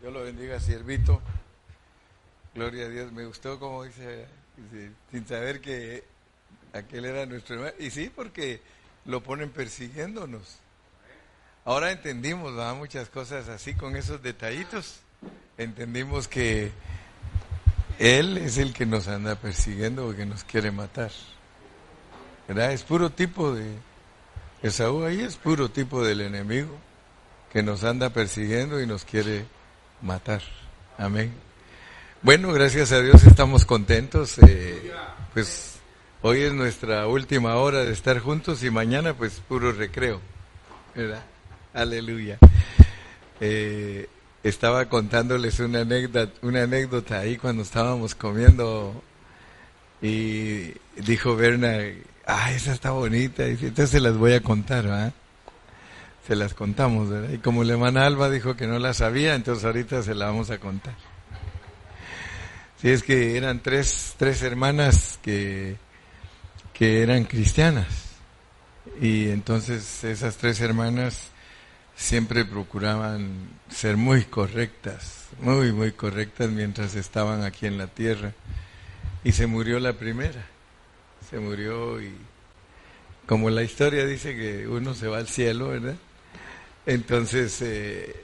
Dios lo bendiga, siervito. Gloria a Dios. Me gustó como dice, sin saber que aquel era nuestro hermano. Y sí, porque lo ponen persiguiéndonos. Ahora entendimos ¿verdad? muchas cosas así con esos detallitos. Entendimos que Él es el que nos anda persiguiendo o que nos quiere matar. ¿Verdad? Es puro tipo de... Esaú ahí es puro tipo del enemigo que nos anda persiguiendo y nos quiere matar. Amén. Bueno, gracias a Dios estamos contentos. Eh, pues hoy es nuestra última hora de estar juntos y mañana pues puro recreo. ¿Verdad? Aleluya. Eh, estaba contándoles una anécdota, una anécdota ahí cuando estábamos comiendo y dijo Berna, ah, esa está bonita, y entonces se las voy a contar, ¿verdad? Se las contamos, ¿verdad? Y como la hermana Alba dijo que no la sabía, entonces ahorita se la vamos a contar. Sí, es que eran tres, tres hermanas que, que eran cristianas. Y entonces esas tres hermanas siempre procuraban ser muy correctas, muy, muy correctas mientras estaban aquí en la tierra. Y se murió la primera, se murió y como la historia dice que uno se va al cielo, ¿verdad? Entonces eh,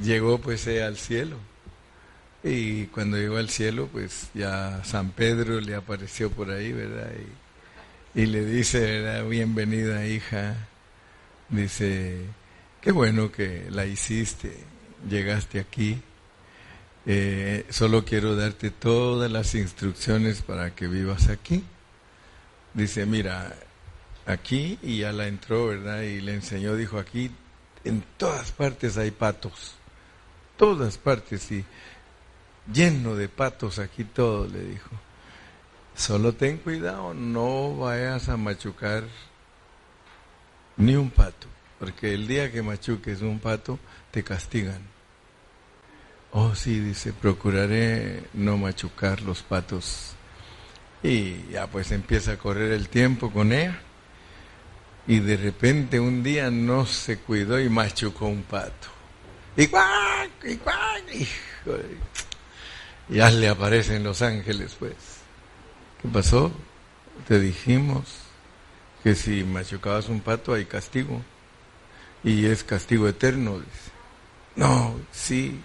llegó pues eh, al cielo. Y cuando llegó al cielo, pues ya San Pedro le apareció por ahí, ¿verdad? Y, le dice, ¿verdad? Bienvenida hija. Dice, Qué bueno que la hiciste, llegaste aquí. Eh, solo quiero darte todas las instrucciones para que vivas aquí. Dice, mira, aquí y ya la entró, ¿verdad? Y le enseñó, dijo, aquí en todas partes hay patos, todas partes y lleno de patos aquí todo, le dijo. Solo ten cuidado, no vayas a machucar ni un pato porque el día que machuques un pato, te castigan. Oh, sí, dice, procuraré no machucar los patos. Y ya pues empieza a correr el tiempo con ella. Y de repente un día no se cuidó y machucó un pato. Y cuac, y cuac, y ya le aparecen los ángeles, pues. ¿Qué pasó? Te dijimos que si machucabas un pato hay castigo y es castigo eterno. Dice. No, sí.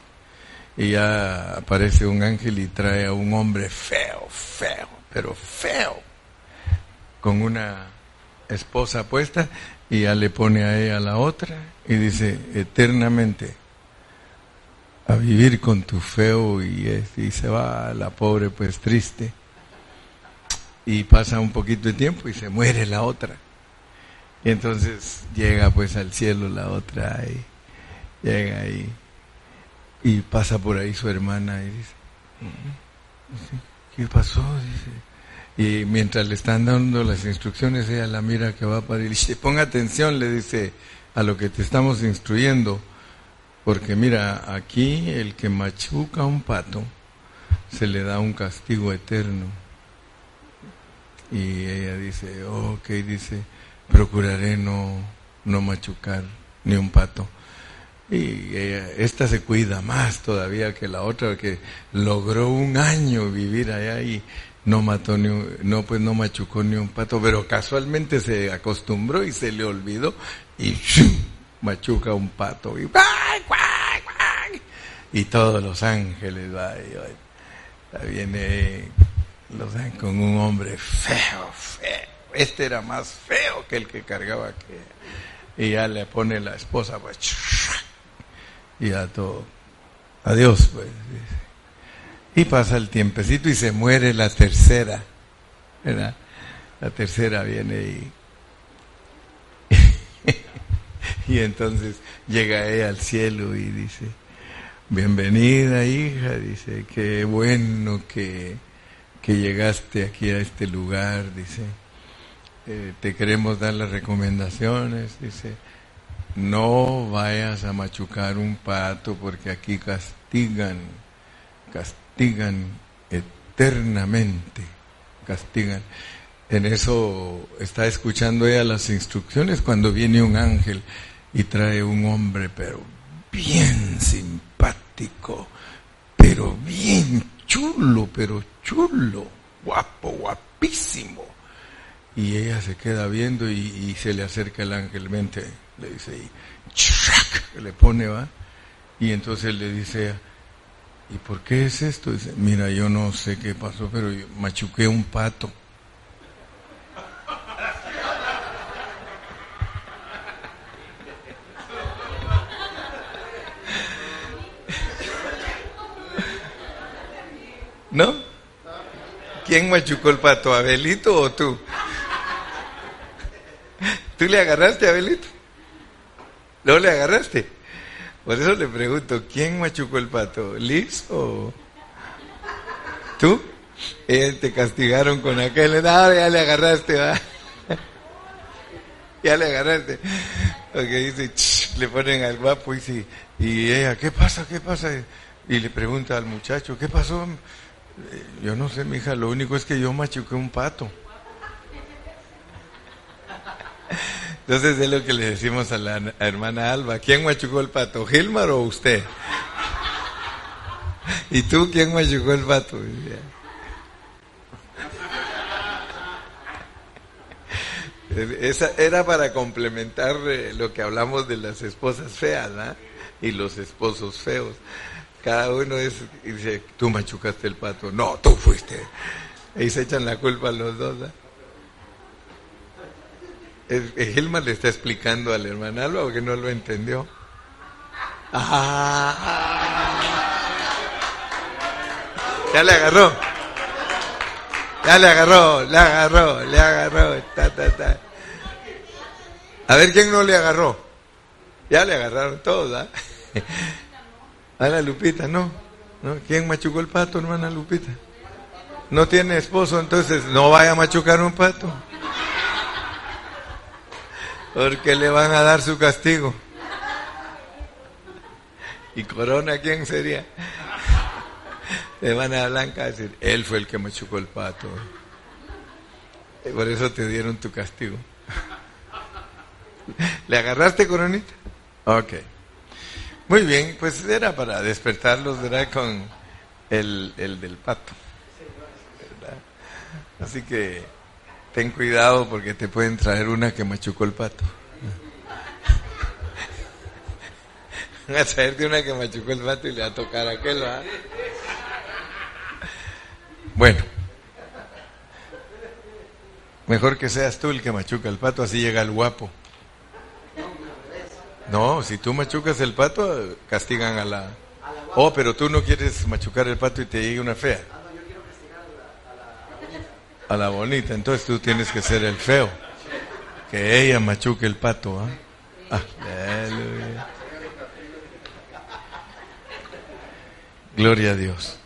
Y ya aparece un ángel y trae a un hombre feo, feo, pero feo, con una esposa puesta y ya le pone a ella la otra y dice eternamente a vivir con tu feo y, y se va la pobre pues triste y pasa un poquito de tiempo y se muere la otra y entonces llega pues al cielo la otra y llega ahí y pasa por ahí su hermana y dice, ¿qué pasó? Dice. Y mientras le están dando las instrucciones, ella la mira que va para y dice, ponga atención, le dice, a lo que te estamos instruyendo, porque mira, aquí el que machuca un pato, se le da un castigo eterno. Y ella dice, ok, dice, procuraré no, no machucar ni un pato. Y esta se cuida más todavía que la otra, que logró un año vivir allá y no mató ni un, no pues no machucó ni un pato, pero casualmente se acostumbró y se le olvidó y machuca un pato y, y todos los ángeles viene los con un hombre feo, feo. Este era más feo que el que cargaba que y ya le pone la esposa pues y a todo. Adiós pues y pasa el tiempecito y se muere la tercera ¿verdad? la tercera viene y y entonces llega ella al cielo y dice bienvenida hija dice qué bueno que que llegaste aquí a este lugar dice eh, te queremos dar las recomendaciones, dice, no vayas a machucar un pato porque aquí castigan, castigan eternamente, castigan. En eso está escuchando ella las instrucciones cuando viene un ángel y trae un hombre, pero bien simpático simpático, pero bien chulo, pero chulo, guapo, guapísimo. Y ella se queda viendo y, se le acerca el ángel, mente, le dice, y le pone, va. Y entonces le dice, ¿y por qué es esto? Dice, mira, yo no sé qué pasó, pero yo machuqué un pato. ¿No? ¿Quién machucó el pato, Abelito o tú? ¿Tú le agarraste a Abelito? ¿No le agarraste? Por eso le pregunto, ¿quién machucó el pato? ¿Liz o tú? Eh, te castigaron con aquel, no, ya le agarraste, va. ya le agarraste. Porque dice, le ponen al guapo y dice, y ella, ¿qué pasa? ¿Qué pasa? Y le pregunta al muchacho, ¿qué pasó? Eh, yo no sé, mi hija, lo único es que yo machuqué un pato. Entonces es lo que le decimos a la hermana Alba. ¿Quién machucó el pato? ¿Gilmar o usted? ¿Y tú quién machucó el pato? Esa era para complementar eh, lo que hablamos de las esposas feas y los esposos feos. Cada uno es, dice, tú machucaste el pato. No, tú fuiste. Y se echan la culpa a los dos. Gilmar le está explicando al hermano Alba porque no lo entendió. Ah. ya le agarró. Ya le agarró, le agarró, le agarró. Ta, ta, ta. A ver quién no le agarró. Ya le agarraron todos, ¿ah? A la Lupita, no. ¿no? ¿Quién machucó el pato, hermana Lupita? No tiene esposo, entonces no vaya a machucar un pato. Porque le van a dar su castigo. ¿Y Corona quién sería? Le van a Blanca a decir, él fue el que machucó el pato. Y por eso te dieron tu castigo. ¿Le agarraste, Coronita? Ok. Muy bien, pues era para despertarlos, ¿verdad? Con el, el del pato. Así que ten cuidado porque te pueden traer una que machucó el pato. Van a traerte una que machucó el pato y le va a tocar a aquel, ¿verdad? Bueno. Mejor que seas tú el que machuca el pato, así llega el guapo. No, si tú machucas el pato, castigan a la... Oh, pero tú no quieres machucar el pato y te llegue una fea. A la bonita, entonces tú tienes que ser el feo. Que ella machuque el pato. ¿ah? Aleluya. Gloria a Dios.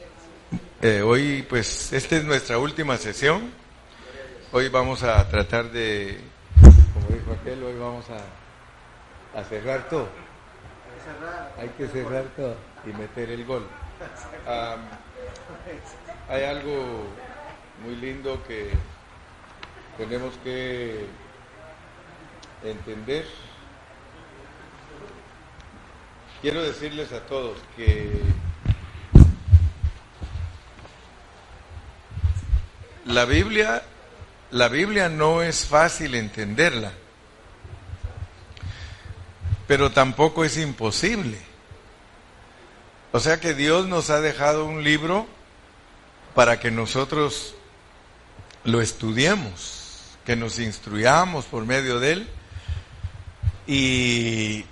Eh, hoy, pues, esta es nuestra última sesión. Hoy vamos a tratar de, como dijo aquel, hoy vamos a a cerrar todo. Hay que cerrar todo y meter el gol. hay algo muy lindo que tenemos que entender. Quiero decirles a todos que la Biblia, la Biblia no es fácil entenderla pero tampoco es imposible. O sea que Dios nos ha dejado un libro para que nosotros lo estudiemos, que nos instruyamos por medio de él. Y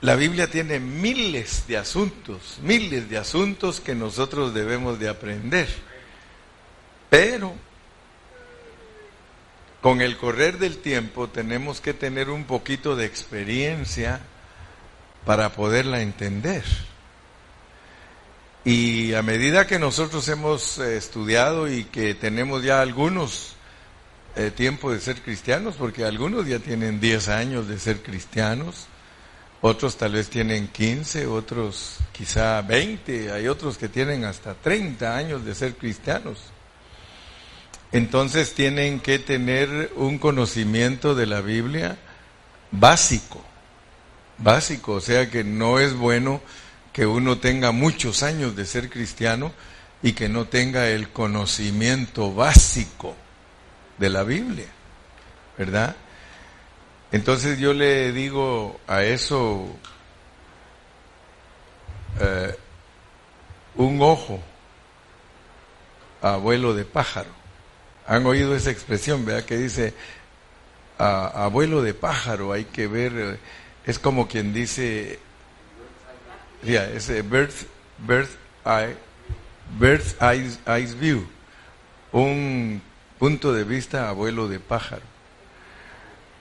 la Biblia tiene miles de asuntos, miles de asuntos que nosotros debemos de aprender. Pero con el correr del tiempo tenemos que tener un poquito de experiencia para poderla entender. Y a medida que nosotros hemos eh, estudiado y que tenemos ya algunos eh, tiempos de ser cristianos, porque algunos ya tienen 10 años de ser cristianos, otros tal vez tienen 15, otros quizá 20, hay otros que tienen hasta 30 años de ser cristianos. Entonces tienen que tener un conocimiento de la Biblia básico, básico, o sea que no es bueno que uno tenga muchos años de ser cristiano y que no tenga el conocimiento básico de la Biblia, ¿verdad? Entonces yo le digo a eso eh, un ojo abuelo de pájaro. Han oído esa expresión, ¿verdad? Que dice abuelo de pájaro, hay que ver, eh, es como quien dice, ya, ese birth, birth eye, birth eyes, eyes view, un punto de vista abuelo de pájaro.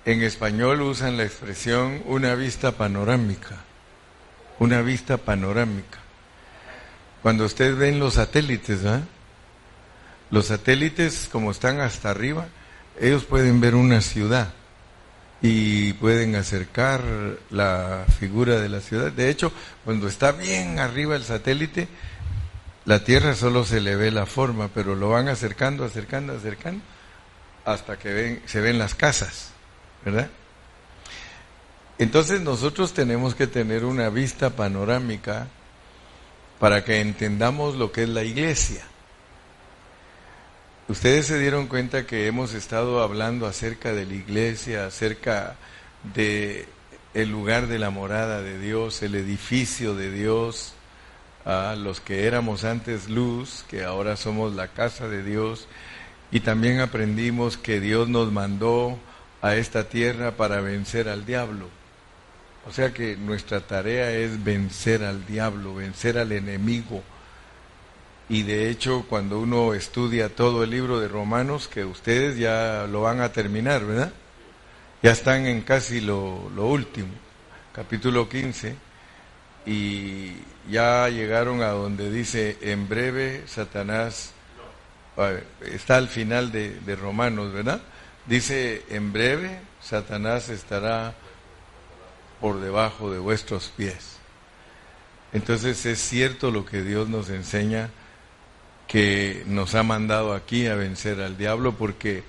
En español usan la expresión una vista panorámica, una vista panorámica. Cuando ustedes ven los satélites, Los satélites, como están hasta arriba, ellos pueden ver una ciudad y pueden acercar la figura de la ciudad. De hecho, cuando está bien arriba el satélite, la Tierra solo se le ve la forma, pero lo van acercando, acercando, acercando, hasta que ven, se ven las casas, ¿verdad? Entonces nosotros tenemos que tener una vista panorámica para que entendamos lo que es la iglesia. Ustedes se dieron cuenta que hemos estado hablando acerca de la iglesia, acerca de el lugar de la morada de Dios, el edificio de Dios, a los que éramos antes luz, que ahora somos la casa de Dios, y también aprendimos que Dios nos mandó a esta tierra para vencer al diablo. O sea que nuestra tarea es vencer al diablo, vencer al enemigo. Y de hecho, cuando uno estudia todo el libro de Romanos, que ustedes ya lo van a terminar, ¿verdad? Ya están en casi lo, lo último, capítulo 15, y ya llegaron a donde dice, en breve Satanás, está al final de, de Romanos, ¿verdad? Dice, en breve Satanás estará por debajo de vuestros pies. Entonces es cierto lo que Dios nos enseña, que nos ha mandado aquí a vencer al diablo, porque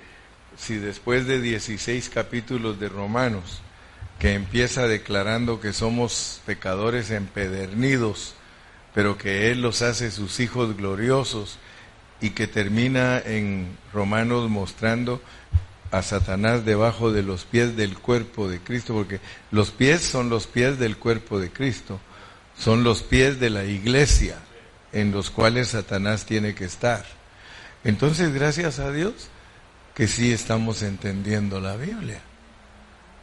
si después de 16 capítulos de Romanos, que empieza declarando que somos pecadores empedernidos, pero que Él los hace sus hijos gloriosos, y que termina en Romanos mostrando a Satanás debajo de los pies del cuerpo de Cristo, porque los pies son los pies del cuerpo de Cristo, son los pies de la iglesia en los cuales Satanás tiene que estar. Entonces, gracias a Dios que sí estamos entendiendo la Biblia.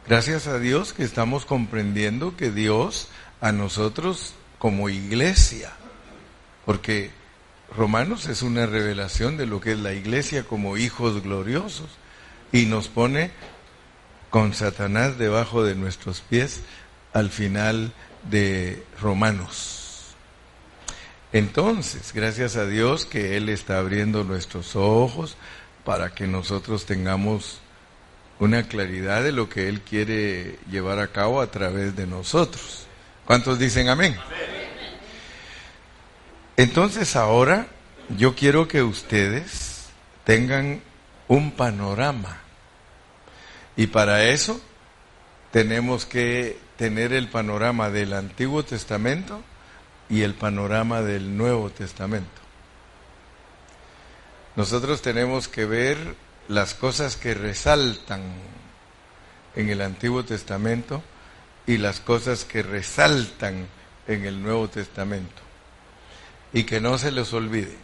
Gracias a Dios que estamos comprendiendo que Dios a nosotros como iglesia, porque Romanos es una revelación de lo que es la iglesia como hijos gloriosos y nos pone con Satanás debajo de nuestros pies al final de Romanos. Entonces, gracias a Dios que Él está abriendo nuestros ojos para que nosotros tengamos una claridad de lo que Él quiere llevar a cabo a través de nosotros. ¿Cuántos dicen amén? Entonces ahora yo quiero que ustedes tengan un panorama. Y para eso tenemos que tener el panorama del Antiguo Testamento y el panorama del Nuevo Testamento. Nosotros tenemos que ver las cosas que resaltan en el Antiguo Testamento y las cosas que resaltan en el Nuevo Testamento. Y que no se les olvide,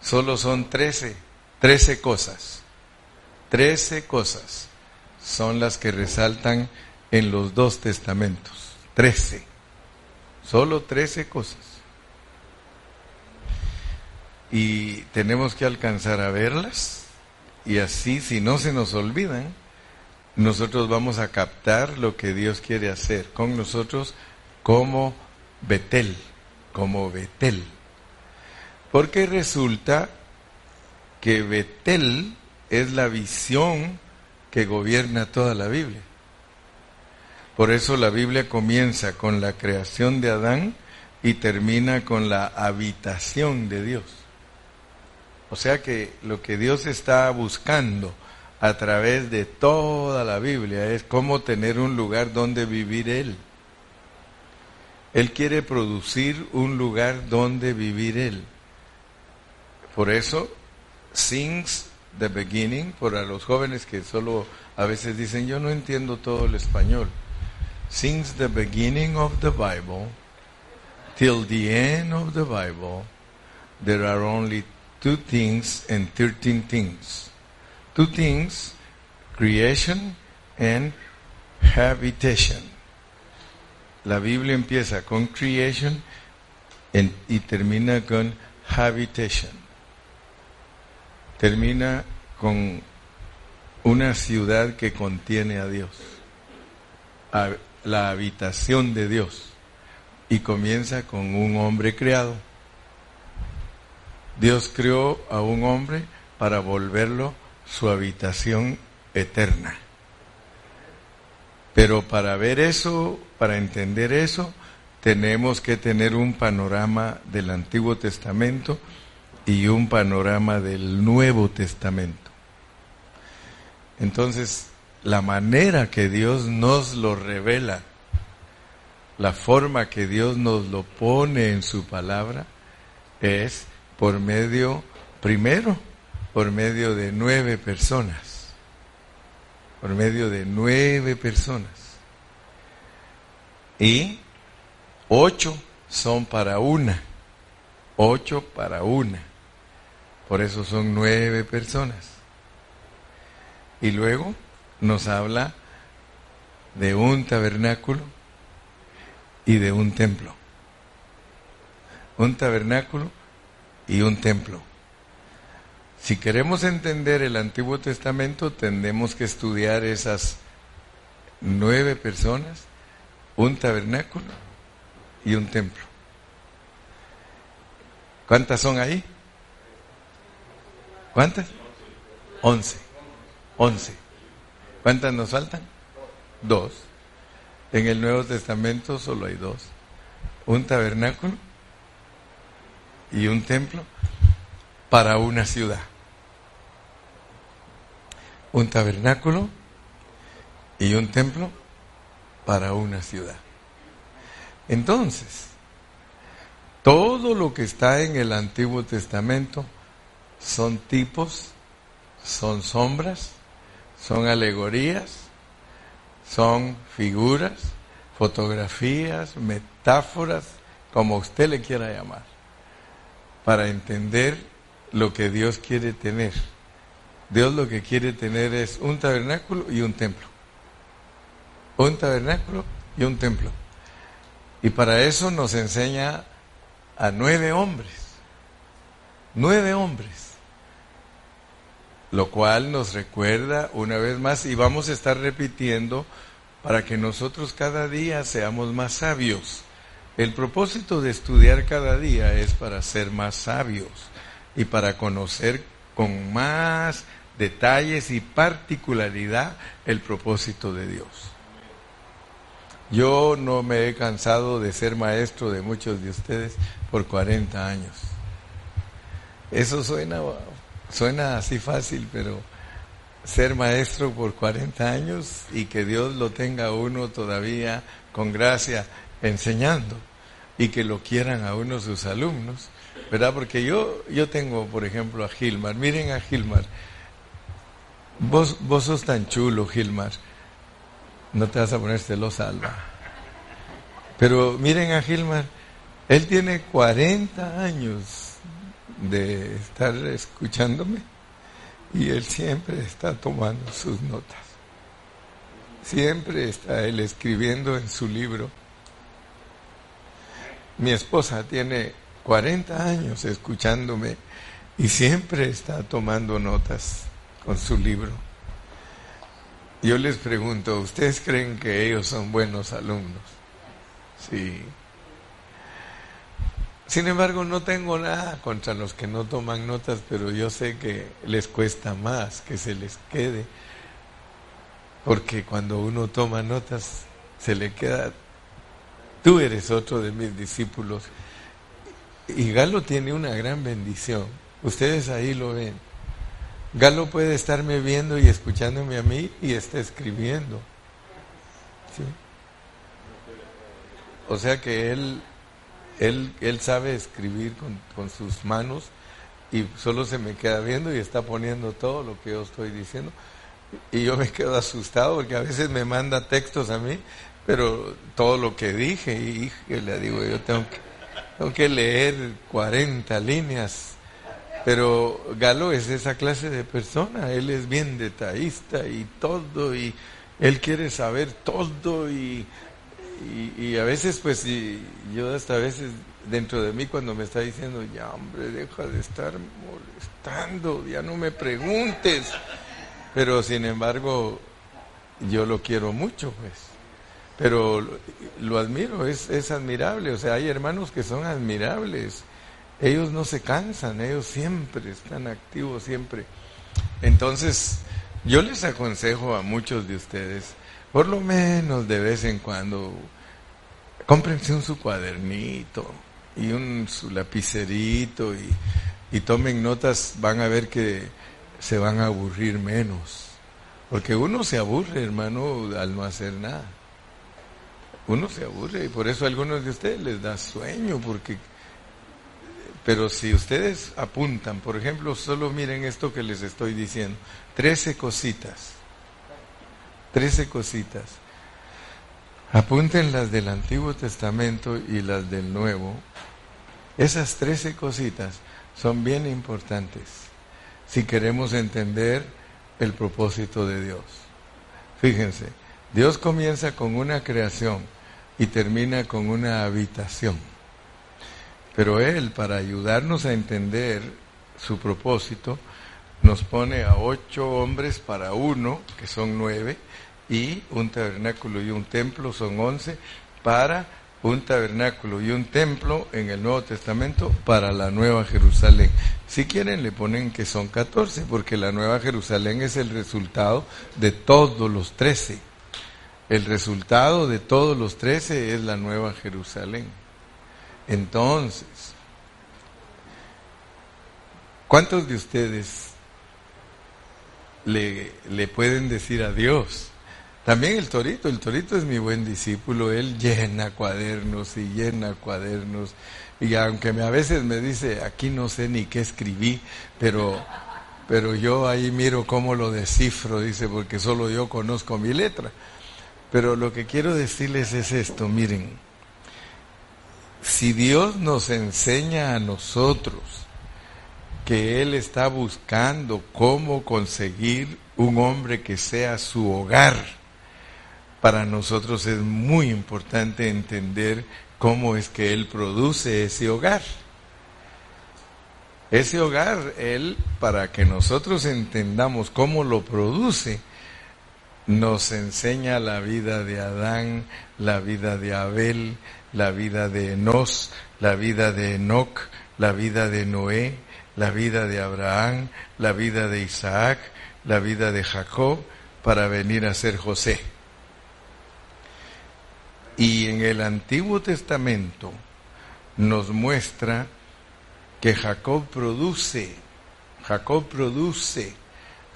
solo son trece Trece cosas. Trece cosas son las que resaltan en los dos testamentos. Trece. Solo trece cosas. Y tenemos que alcanzar a verlas y así, si no se nos olvidan, nosotros vamos a captar lo que Dios quiere hacer con nosotros como Betel, como Betel. Porque resulta que Betel es la visión que gobierna toda la Biblia. Por eso la Biblia comienza con la creación de Adán y termina con la habitación de Dios. O sea que lo que Dios está buscando a través de toda la Biblia es cómo tener un lugar donde vivir Él. Él quiere producir un lugar donde vivir Él. Por eso, since the beginning, para los jóvenes que solo a veces dicen, yo no entiendo todo el español. Since the beginning of the Bible, till the end of the Bible, there are only two things and thirteen things. Two things, creation and habitation. La Biblia empieza con creation and y termina con habitation. Termina con una ciudad que contiene a Dios, la habitación de Dios, y comienza con un hombre creado. Dios creó a un hombre para volverlo su habitación eterna. Pero para ver eso, para entender eso, tenemos que tener un panorama del Antiguo Testamento y un panorama del Nuevo Testamento. Entonces, la manera que Dios nos lo revela, la forma que Dios nos lo pone en su palabra, es por medio, primero, por medio de nueve personas. Por medio de nueve personas. Y ocho son para una. Ocho para una. Por eso son nueve personas. Y luego nos habla de un tabernáculo y de un templo. Un tabernáculo y un templo. Si queremos entender el Antiguo Testamento, tendremos que estudiar esas nueve personas, un tabernáculo y un templo. ¿Cuántas son ahí? ¿Cuántas? Once. Once. ¿Cuántas nos faltan? Dos. En el Nuevo Testamento solo hay dos. Un tabernáculo y un templo para una ciudad. Un tabernáculo y un templo para una ciudad. Entonces, todo lo que está en el Antiguo Testamento son tipos, son sombras, son alegorías, son figuras, fotografías, metáforas, como usted le quiera llamar, para entender lo que Dios quiere tener. Dios lo que quiere tener es un tabernáculo y un templo. Un tabernáculo y un templo. Y para eso nos enseña a nueve hombres. Nueve hombres. Lo cual nos recuerda una vez más y vamos a estar repitiendo para que nosotros cada día seamos más sabios. El propósito de estudiar cada día es para ser más sabios y para conocer con más detalles y particularidad el propósito de Dios. Yo no me he cansado de ser maestro de muchos de ustedes por 40 años. Eso suena, suena así fácil, pero ser maestro por 40 años y que Dios lo tenga uno todavía con gracia enseñando y que lo quieran a uno sus alumnos, ¿verdad? Porque yo, yo tengo, por ejemplo, a Gilmar. Miren a Gilmar. Vos, vos sos tan chulo, Gilmar. No te vas a poner celosa, Alba. Pero miren a Gilmar. Él tiene 40 años de estar escuchándome y él siempre está tomando sus notas. Siempre está él escribiendo en su libro. Mi esposa tiene 40 años escuchándome y siempre está tomando notas con su libro. Yo les pregunto, ¿ustedes creen que ellos son buenos alumnos? Sí. Sin embargo, no tengo nada contra los que no toman notas, pero yo sé que les cuesta más que se les quede, porque cuando uno toma notas, se le queda, tú eres otro de mis discípulos y Galo tiene una gran bendición. Ustedes ahí lo ven. Galo puede estarme viendo y escuchándome a mí y está escribiendo. o sea que él, él, él sabe escribir con, con sus manos y solo se me queda viendo y está poniendo todo lo que yo estoy diciendo. Y yo me quedo asustado porque a veces me manda textos a mí, pero todo lo que dije, y, le digo, yo tengo que, tengo que leer 40 líneas. Pero Galo es esa clase de persona, él es bien detallista y todo, y él quiere saber todo, y, y, a veces, pues, y yo hasta a veces dentro de mí cuando me está diciendo, ya hombre, deja de estar molestando, ya no me preguntes. Pero sin embargo, yo lo quiero mucho, pues. Pero lo, admiro, es, es admirable. O sea, hay hermanos que son admirables. Ellos no se cansan, ellos siempre están activos, siempre. Entonces, yo les aconsejo a muchos de ustedes, por lo menos de vez en cuando, cómprense un su cuadernito, y un su lapicerito y, y tomen notas, van a ver que se van a aburrir menos. Porque uno se aburre, hermano, al no hacer nada. Uno se aburre y por eso a algunos de ustedes les da sueño, porque... Pero si ustedes apuntan, por ejemplo, solo miren esto que les estoy diciendo, trece cositas, trece cositas. Apunten las del Antiguo Testamento y las del Nuevo esas trece cositas son bien importantes si queremos entender el propósito de Dios. Fíjense, Dios comienza con una creación y termina con una habitación. Pero Él, para ayudarnos a entender su propósito, nos pone a ocho hombres para uno, que son nueve, y un tabernáculo y un templo son once, para un tabernáculo y un templo en el Nuevo Testamento para la Nueva Jerusalén. Si quieren le ponen que son 14, porque la Nueva Jerusalén es el resultado de todos los 13. El resultado de todos los 13 es la Nueva Jerusalén. Entonces, ¿cuántos de ustedes le, le pueden decir a Dios? También el Torito, el Torito es mi buen discípulo, él llena cuadernos y llena cuadernos. Y aunque a veces me dice, aquí no sé ni qué escribí, pero, pero yo ahí miro cómo lo descifro, dice, porque solo yo conozco mi letra. Pero lo que quiero decirles es esto, miren, si Dios nos enseña a nosotros que Él está buscando cómo conseguir un hombre que sea su hogar, para nosotros es muy importante entender cómo es que Él produce ese hogar. Ese hogar, Él, para que nosotros entendamos cómo lo produce, nos enseña la vida de Adán, la vida de Abel, la vida de Enos, la vida de Enoch, la vida de Noé, la vida de Abraham, la vida de Isaac, la vida de Jacob, para venir a ser José. Y en el Antiguo Testamento nos muestra que Jacob produce, Jacob produce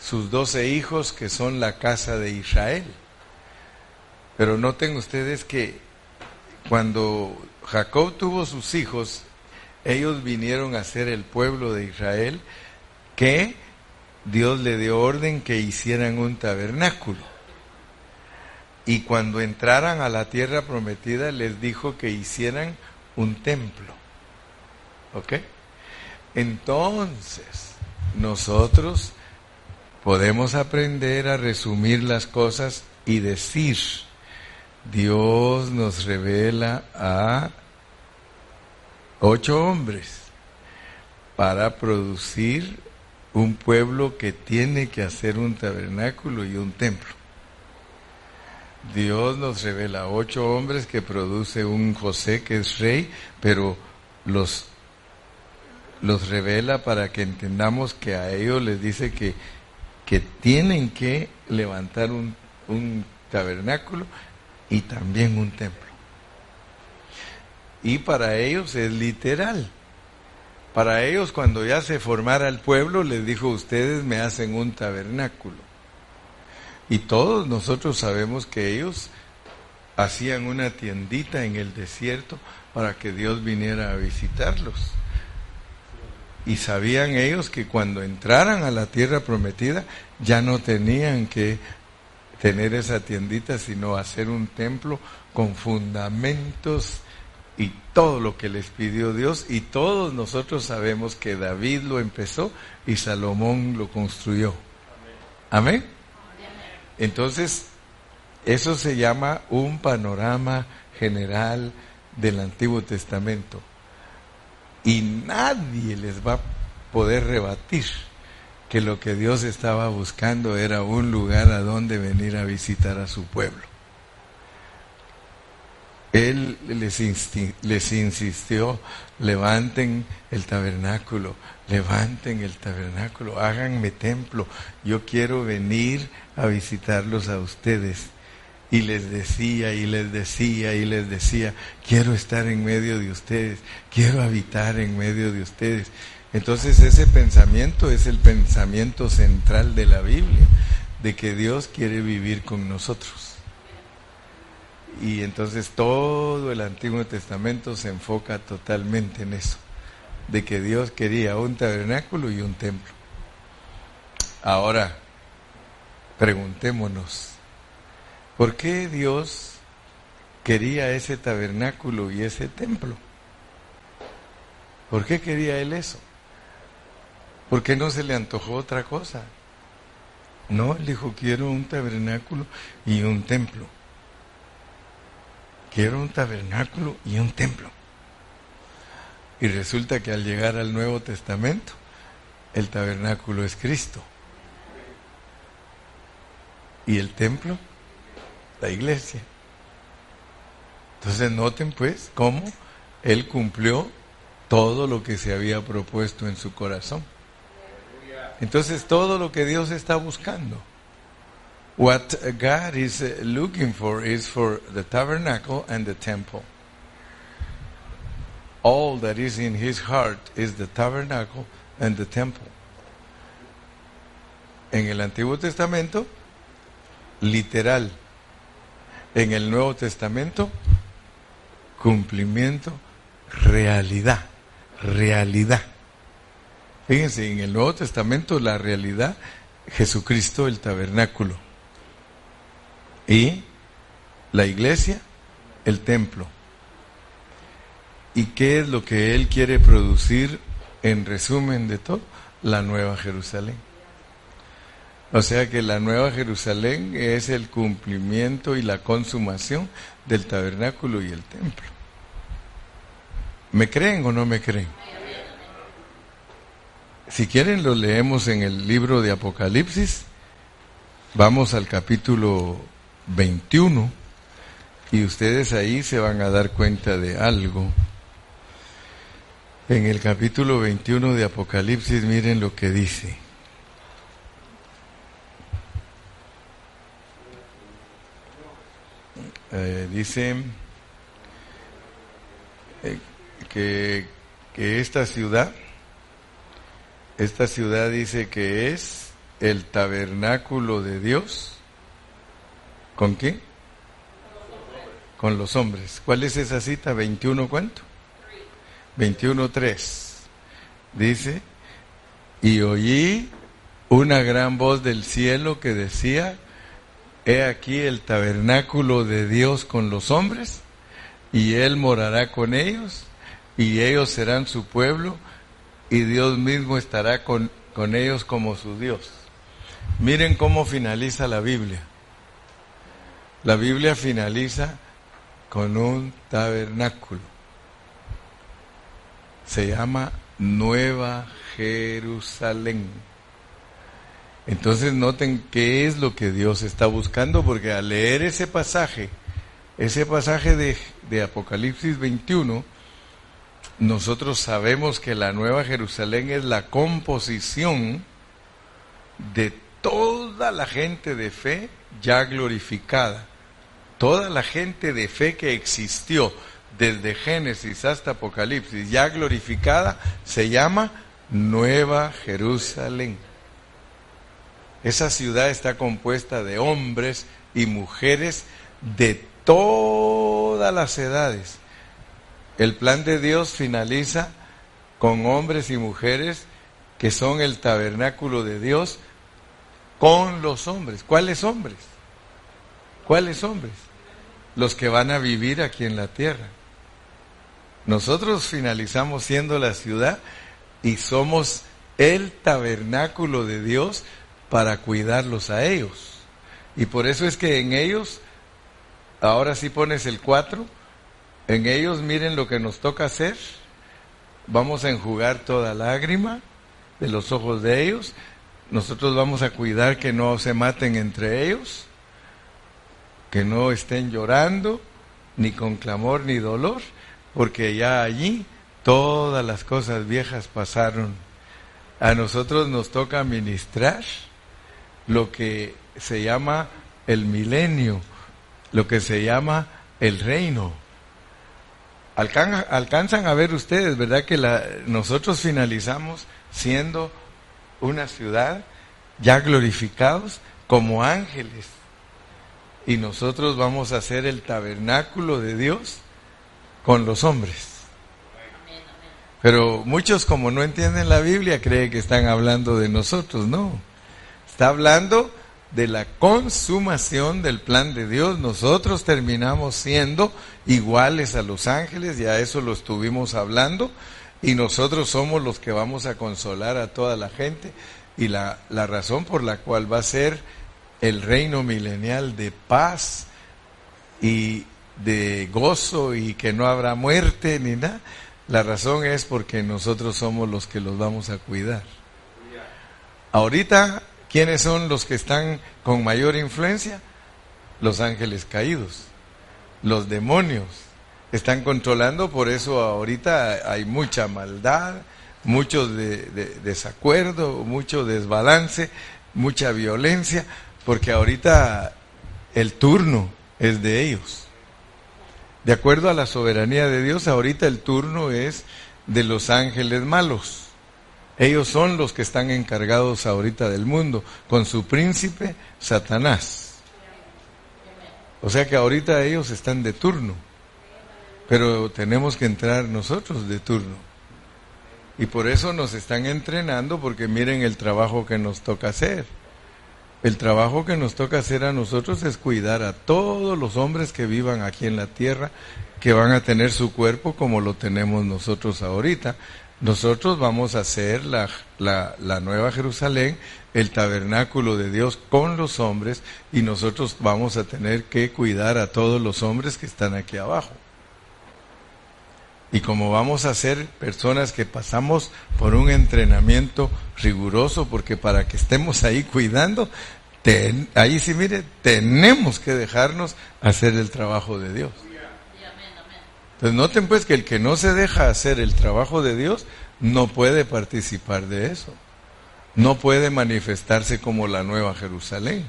sus doce hijos que son la casa de Israel. Pero noten ustedes que cuando Jacob tuvo sus hijos, ellos vinieron a ser el pueblo de Israel que Dios le dio orden que hicieran un tabernáculo. Y cuando entraran a la tierra prometida les dijo que hicieran un templo. ¿Ok? Entonces, nosotros podemos aprender a resumir las cosas y decir, Dios nos revela a ocho hombres para producir un pueblo que tiene que hacer un tabernáculo y un templo. Dios nos revela ocho hombres que produce un José que es rey, pero los, los revela para que entendamos que a ellos les dice que, que tienen que levantar un, un tabernáculo y también un templo. Y para ellos es literal. Para ellos cuando ya se formara el pueblo les dijo ustedes me hacen un tabernáculo. Y todos nosotros sabemos que ellos hacían una tiendita en el desierto para que Dios viniera a visitarlos. Y sabían ellos que cuando entraran a la tierra prometida ya no tenían que tener esa tiendita, sino hacer un templo con fundamentos y todo lo que les pidió Dios. Y todos nosotros sabemos que David lo empezó y Salomón lo construyó. Amén. Entonces, eso se llama un panorama general del Antiguo Testamento. Y nadie les va a poder rebatir que lo que Dios estaba buscando era un lugar a donde venir a visitar a su pueblo. Él les, les insistió, levanten el tabernáculo, levanten el tabernáculo, háganme templo, yo quiero venir a visitarlos a ustedes. Y les decía y les decía y les decía, quiero estar en medio de ustedes, quiero habitar en medio de ustedes. Entonces ese pensamiento es el pensamiento central de la Biblia, de que Dios quiere vivir con nosotros. Y entonces todo el Antiguo Testamento se enfoca totalmente en eso, de que Dios quería un tabernáculo y un templo. Ahora, preguntémonos, ¿por qué Dios quería ese tabernáculo y ese templo? ¿Por qué quería Él eso? ¿Por qué no se le antojó otra cosa? No, él dijo, quiero un tabernáculo y un templo. Quiero un tabernáculo y un templo. Y resulta que al llegar al Nuevo Testamento, el tabernáculo es Cristo. Y el templo, la iglesia. Entonces noten pues cómo Él cumplió todo lo que se había propuesto en su corazón. Entonces todo lo que Dios está buscando. What God is looking for is for the tabernacle and the temple. All that is in his heart is the tabernacle and the temple. En el Antiguo Testamento, literal. En el Nuevo Testamento, cumplimiento, realidad, realidad. Fíjense, en el Nuevo Testamento la realidad, Jesucristo el tabernáculo. Y la iglesia, el templo. ¿Y qué es lo que Él quiere producir en resumen de todo? La nueva Jerusalén. O sea que la nueva Jerusalén es el cumplimiento y la consumación del tabernáculo y el templo. ¿Me creen o no me creen? Si quieren lo leemos en el libro de Apocalipsis. Vamos al capítulo 21 y ustedes ahí se van a dar cuenta de algo. En el capítulo 21 de Apocalipsis miren lo que dice. Eh, dice eh, que, que esta ciudad esta ciudad dice que es el tabernáculo de Dios. ¿Con quién? Con los hombres. ¿Cuál es esa cita? ¿21 cuánto? 21.3. Dice, y oí una gran voz del cielo que decía, he aquí el tabernáculo de Dios con los hombres, y Él morará con ellos, y ellos serán su pueblo, y Dios mismo estará con, con ellos como su Dios. Miren cómo finaliza la Biblia. La Biblia finaliza con un tabernáculo. Se llama Nueva Jerusalén. Entonces noten qué es lo que Dios está buscando, porque al leer ese pasaje, ese pasaje de, Apocalipsis 21, nosotros sabemos que la Nueva Jerusalén es la composición de toda la gente de fe ya glorificada. Toda la gente de fe que existió desde Génesis hasta Apocalipsis ya glorificada se llama Nueva Jerusalén. Esa ciudad está compuesta de hombres y mujeres de todas las edades. El plan de Dios finaliza con hombres y mujeres que son el tabernáculo de Dios con los hombres. ¿Cuáles hombres? ¿Cuáles hombres? Los que van a vivir aquí en la tierra. Nosotros finalizamos siendo la ciudad y somos el tabernáculo de Dios para cuidarlos a ellos. Y por eso es que en ellos, ahora sí pones el 4, en ellos miren lo que nos toca hacer. Vamos a enjugar toda lágrima de los ojos de ellos. Nosotros vamos a cuidar que no se maten entre ellos, que no estén llorando, ni con clamor ni dolor porque ya allí todas las cosas viejas pasaron. A nosotros nos toca ministrar lo que se llama el milenio, lo que se llama el reino. alcanzan a ver ustedes, ¿verdad? Que la, nosotros finalizamos siendo una ciudad ya glorificados como ángeles. Y nosotros vamos a ser el tabernáculo de Dios con los hombres. Pero muchos como no entienden la Biblia creen que están hablando de nosotros, no. Está hablando de la consumación del plan de Dios. Nosotros terminamos siendo iguales a los ángeles, ya eso lo estuvimos hablando, y nosotros somos los que vamos a consolar a toda la gente. Y la, la razón por la cual va a ser el reino milenial de paz y de gozo y que no habrá muerte ni nada. La razón es porque nosotros somos los que los vamos a cuidar. Ahorita, ¿quiénes son los que están con mayor influencia? Los ángeles caídos, los demonios. Están controlando, por eso ahorita hay mucha maldad, mucho desacuerdo, mucho desbalance, mucha violencia, porque ahorita el turno es de ellos. De acuerdo a la soberanía de Dios, ahorita el turno es de los ángeles malos. Ellos son los que están encargados ahorita del mundo, con su príncipe Satanás. O sea que ahorita ellos están de turno, pero tenemos que entrar nosotros de turno. Y por eso nos están entrenando, porque miren el trabajo que nos toca hacer. El trabajo que nos toca hacer a nosotros es cuidar a todos los hombres que vivan aquí en la tierra, que van a tener su cuerpo como lo tenemos nosotros ahorita. Nosotros vamos a ser la, la, nueva Jerusalén, el tabernáculo de Dios con los hombres, y nosotros vamos a tener que cuidar a todos los hombres que están aquí abajo. Y como vamos a ser personas que pasamos por un entrenamiento riguroso, porque para que estemos ahí cuidando, ahí sí mire, tenemos que dejarnos hacer el trabajo de Dios. Entonces noten pues que el que no se deja hacer el trabajo de Dios no puede participar de eso. No puede manifestarse como la nueva Jerusalén.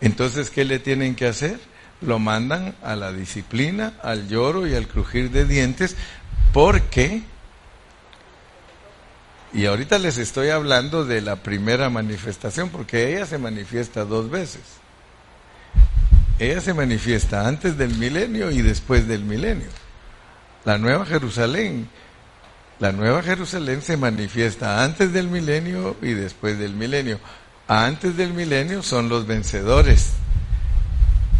Entonces, ¿qué le tienen que hacer? lo mandan a la disciplina, al lloro y al crujir de dientes, porque, y ahorita les estoy hablando de la primera manifestación, porque ella se manifiesta dos veces. Ella se manifiesta antes del milenio y después del milenio. La Nueva Jerusalén, la Nueva Jerusalén se manifiesta antes del milenio y después del milenio. Antes del milenio son los vencedores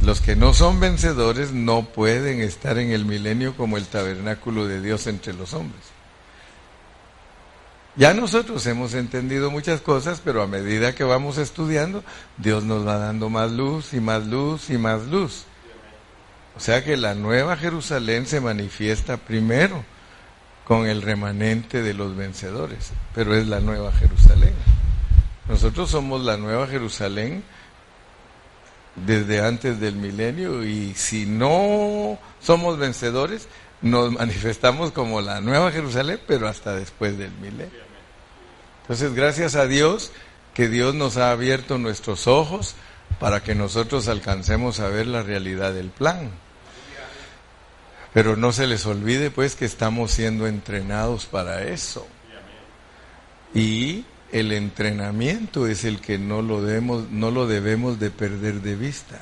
los que no son vencedores no pueden estar en el milenio como el tabernáculo de Dios entre los hombres. Ya nosotros hemos entendido muchas cosas, pero a medida que vamos estudiando, Dios nos va dando más luz y más luz y más luz. O sea que la nueva Jerusalén se manifiesta primero con el remanente de los vencedores, pero es la nueva Jerusalén. Nosotros somos la nueva Jerusalén desde antes del milenio y si no somos vencedores, nos manifestamos como la nueva Jerusalén, pero hasta después del milenio. Entonces, gracias a Dios que Dios nos ha abierto nuestros ojos para que nosotros alcancemos a ver la realidad del plan. Pero no se les olvide pues que estamos siendo entrenados para eso. Y el entrenamiento es el que no lo debemos, no lo debemos de perder de vista.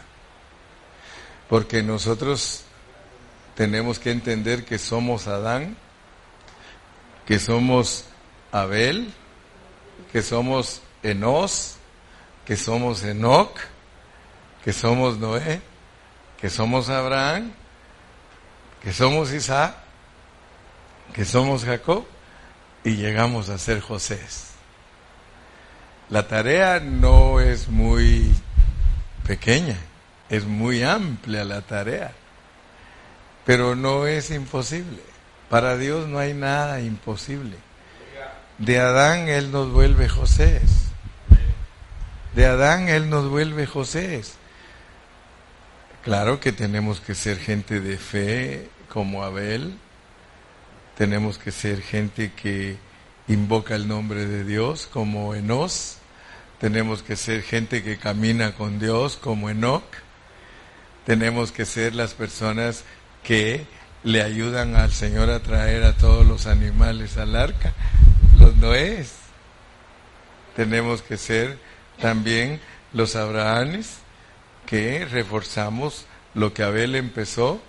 Porque nosotros tenemos que entender que somos Adán, que somos Abel, que somos Enos, que somos Enoch, que somos Noé, que somos Abraham, que somos Isaac, que somos Jacob y llegamos a ser José. La tarea no es muy pequeña, es muy amplia la tarea, pero no es imposible. Para Dios no hay nada imposible. De Adán Él nos vuelve José. De Adán Él nos vuelve José. Claro que tenemos que ser gente de fe como Abel, tenemos que ser gente que invoca el nombre de Dios como Enos, tenemos que ser gente que camina con Dios como Enoch, tenemos que ser las personas que le ayudan al Señor a traer a todos los animales al arca, los Noés. Tenemos que ser también los Abrahames que reforzamos lo que Abel empezó,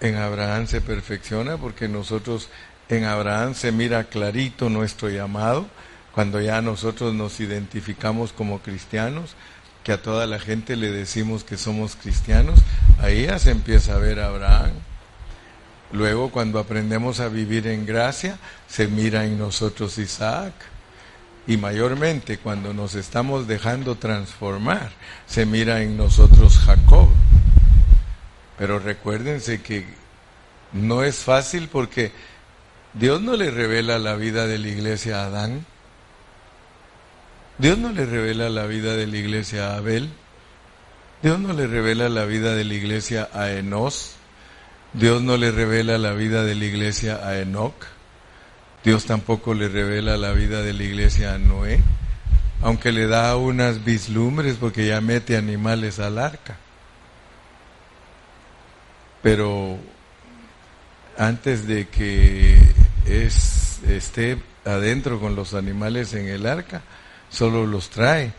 en Abraham se perfecciona porque nosotros en Abraham se mira clarito nuestro llamado, cuando ya nosotros nos identificamos como cristianos, que a toda la gente le decimos que somos cristianos, ahí ya se empieza a ver Abraham. Luego, cuando aprendemos a vivir en gracia, se mira en nosotros Isaac. Y mayormente cuando nos estamos dejando transformar, se mira en nosotros Jacob. Pero recuérdense que no es fácil porque Dios no le revela la vida de la iglesia a Adán. Dios no le revela la vida de la iglesia a Abel. Dios no le revela la vida de la iglesia a Enos. Dios no le revela la vida de la iglesia a Enoch. Dios tampoco le revela la vida de la iglesia a Noé, aunque le da unas vislumbres porque ya mete animales al arca. Pero antes de que es, esté adentro con los animales en el arca, solo los trae.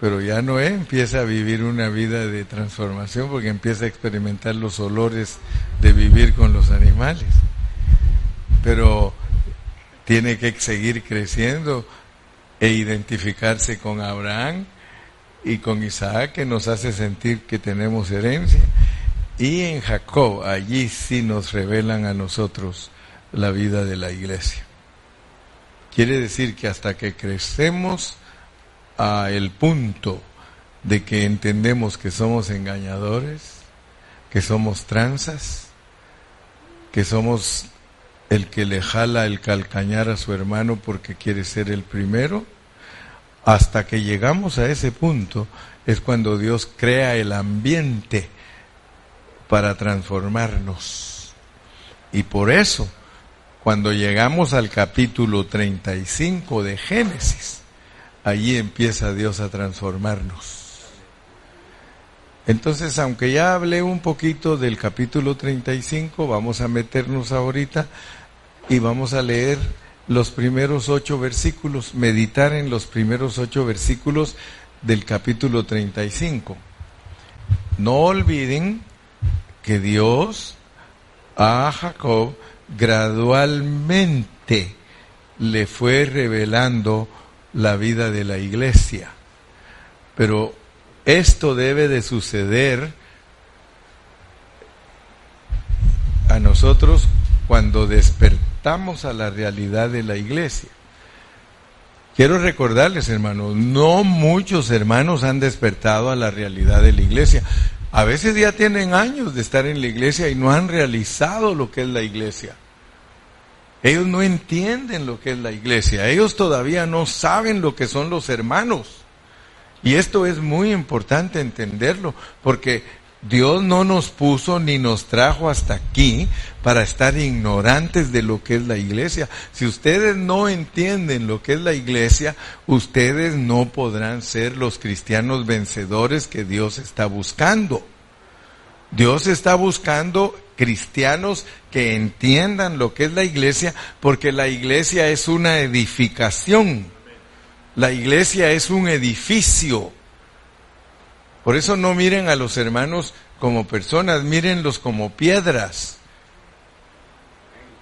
Pero ya Noé empieza a vivir una vida de transformación porque empieza a experimentar los olores de vivir con los animales. Pero tiene que seguir creciendo e identificarse con Abraham y con Isaac que nos hace sentir que tenemos herencia. Y en Jacob, allí sí nos revelan a nosotros la vida de la iglesia. Quiere decir que hasta que crecemos a el punto de que entendemos que somos engañadores, que somos tranzas, que somos el que le jala el calcañar a su hermano porque quiere ser el primero, hasta que llegamos a ese punto es cuando Dios crea el ambiente para transformarnos. Y por eso, cuando llegamos al capítulo 35 de Génesis, allí empieza Dios a transformarnos. Entonces, aunque ya hablé un poquito del capítulo 35, vamos a meternos ahorita y vamos a leer los primeros ocho versículos, meditar en los primeros ocho versículos del capítulo 35. No olviden que Dios a Jacob gradualmente le fue revelando la vida de la iglesia. Pero esto debe de suceder a nosotros cuando despertamos a la realidad de la iglesia. Quiero recordarles, hermanos, no muchos hermanos han despertado a la realidad de la iglesia. A veces ya tienen años de estar en la iglesia y no han realizado lo que es la iglesia. Ellos no entienden lo que es la iglesia. Ellos todavía no saben lo que son los hermanos. Y esto es muy importante entenderlo, porque Dios no nos puso ni nos trajo hasta aquí para estar ignorantes de lo que es la iglesia. Si ustedes no entienden lo que es la iglesia, ustedes no podrán ser los cristianos vencedores que Dios está buscando. Dios está buscando cristianos que entiendan lo que es la iglesia, porque la iglesia es una edificación. La iglesia es un edificio. Por eso no miren a los hermanos como personas, mírenlos como piedras.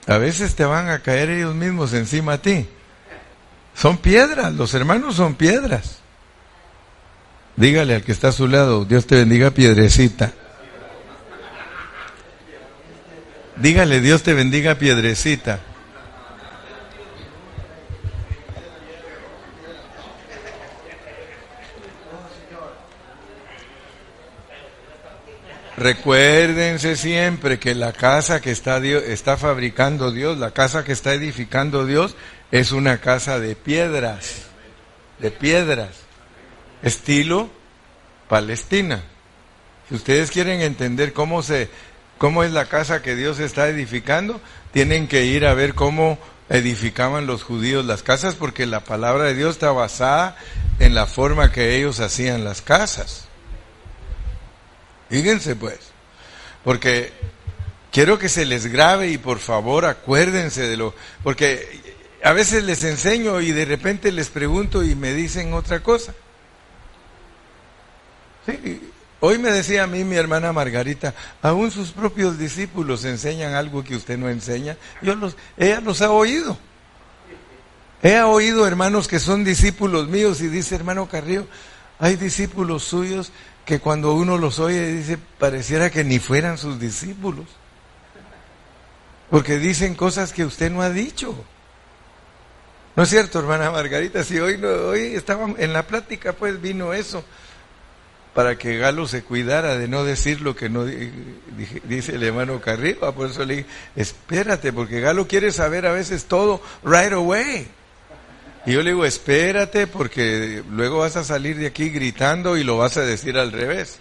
A veces te van a caer ellos mismos encima a ti. Son piedras, los hermanos son piedras. Dígale al que está a su lado, Dios te bendiga piedrecita. Dígale, Dios te bendiga piedrecita. Recuérdense siempre que la casa que está, Dios, está fabricando Dios, la casa que está edificando Dios, es una casa de piedras, de piedras, estilo Palestina. Si ustedes quieren entender cómo se, cómo es la casa que Dios está edificando, tienen que ir a ver cómo edificaban los judíos las casas, porque la palabra de Dios está basada en la forma que ellos hacían las casas. Fíjense pues, porque quiero que se les grabe y por favor acuérdense de lo, porque a veces les enseño y de repente les pregunto y me dicen otra cosa. Sí, hoy me decía a mí mi hermana Margarita, aún sus propios discípulos enseñan algo que usted no enseña. Yo los, ella los ha oído. He oído hermanos que son discípulos míos y dice hermano Carrillo, hay discípulos suyos que cuando uno los oye dice, pareciera que ni fueran sus discípulos. Porque dicen cosas que usted no ha dicho. ¿No es cierto, hermana Margarita? Si hoy, hoy estaba en la plática, pues vino eso, para que Galo se cuidara de no decir lo que no dice el hermano Carrillo. Por eso le dije, espérate, porque Galo quiere saber a veces todo right away. Y yo le digo, espérate porque luego vas a salir de aquí gritando y lo vas a decir al revés.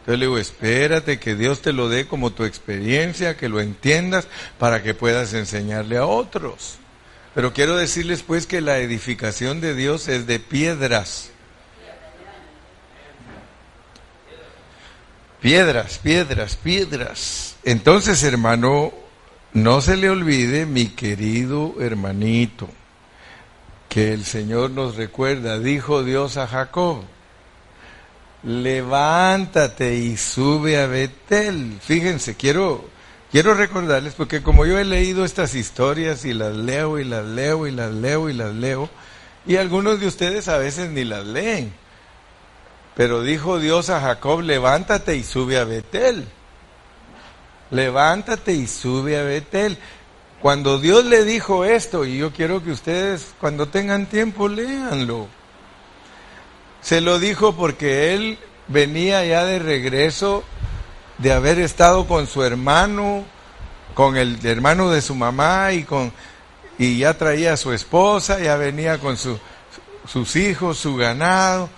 Entonces le digo, espérate que Dios te lo dé como tu experiencia, que lo entiendas para que puedas enseñarle a otros. Pero quiero decirles pues que la edificación de Dios es de piedras. Piedras, piedras, piedras. Entonces, hermano, no se le olvide, mi querido hermanito, que el Señor nos recuerda, dijo Dios a Jacob, levántate y sube a Betel. Fíjense, quiero, quiero recordarles, porque como yo he leído estas historias y las leo y las leo y las leo y las leo, y algunos de ustedes a veces ni las leen, pero dijo Dios a Jacob, levántate y sube a Betel. Levántate y sube a Betel. Cuando Dios le dijo esto, y yo quiero que ustedes cuando tengan tiempo léanlo, se lo dijo porque él venía ya de regreso de haber estado con su hermano, con el hermano de su mamá y con y ya traía a su esposa, ya venía con su, sus hijos, su ganado,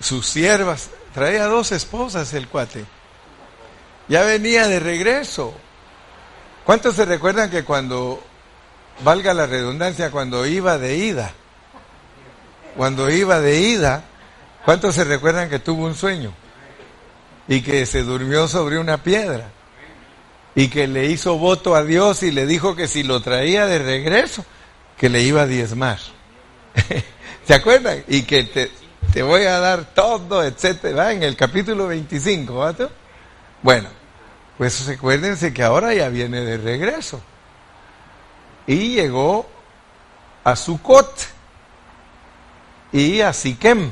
sus siervas, traía dos esposas el cuate. Ya venía de regreso. ¿Cuántos se recuerdan que cuando, valga la redundancia, cuando iba de ida, cuando iba de ida, ¿cuántos se recuerdan que tuvo un sueño? Y que se durmió sobre una piedra. Y que le hizo voto a Dios y le dijo que si lo traía de regreso, que le iba a diezmar. ¿Se acuerdan? Y que te, te voy a dar todo, etcétera, en el capítulo 25, ¿verdad? Bueno, pues recuérdense que ahora ya viene de regreso. Y llegó a Sucot y a Siquem.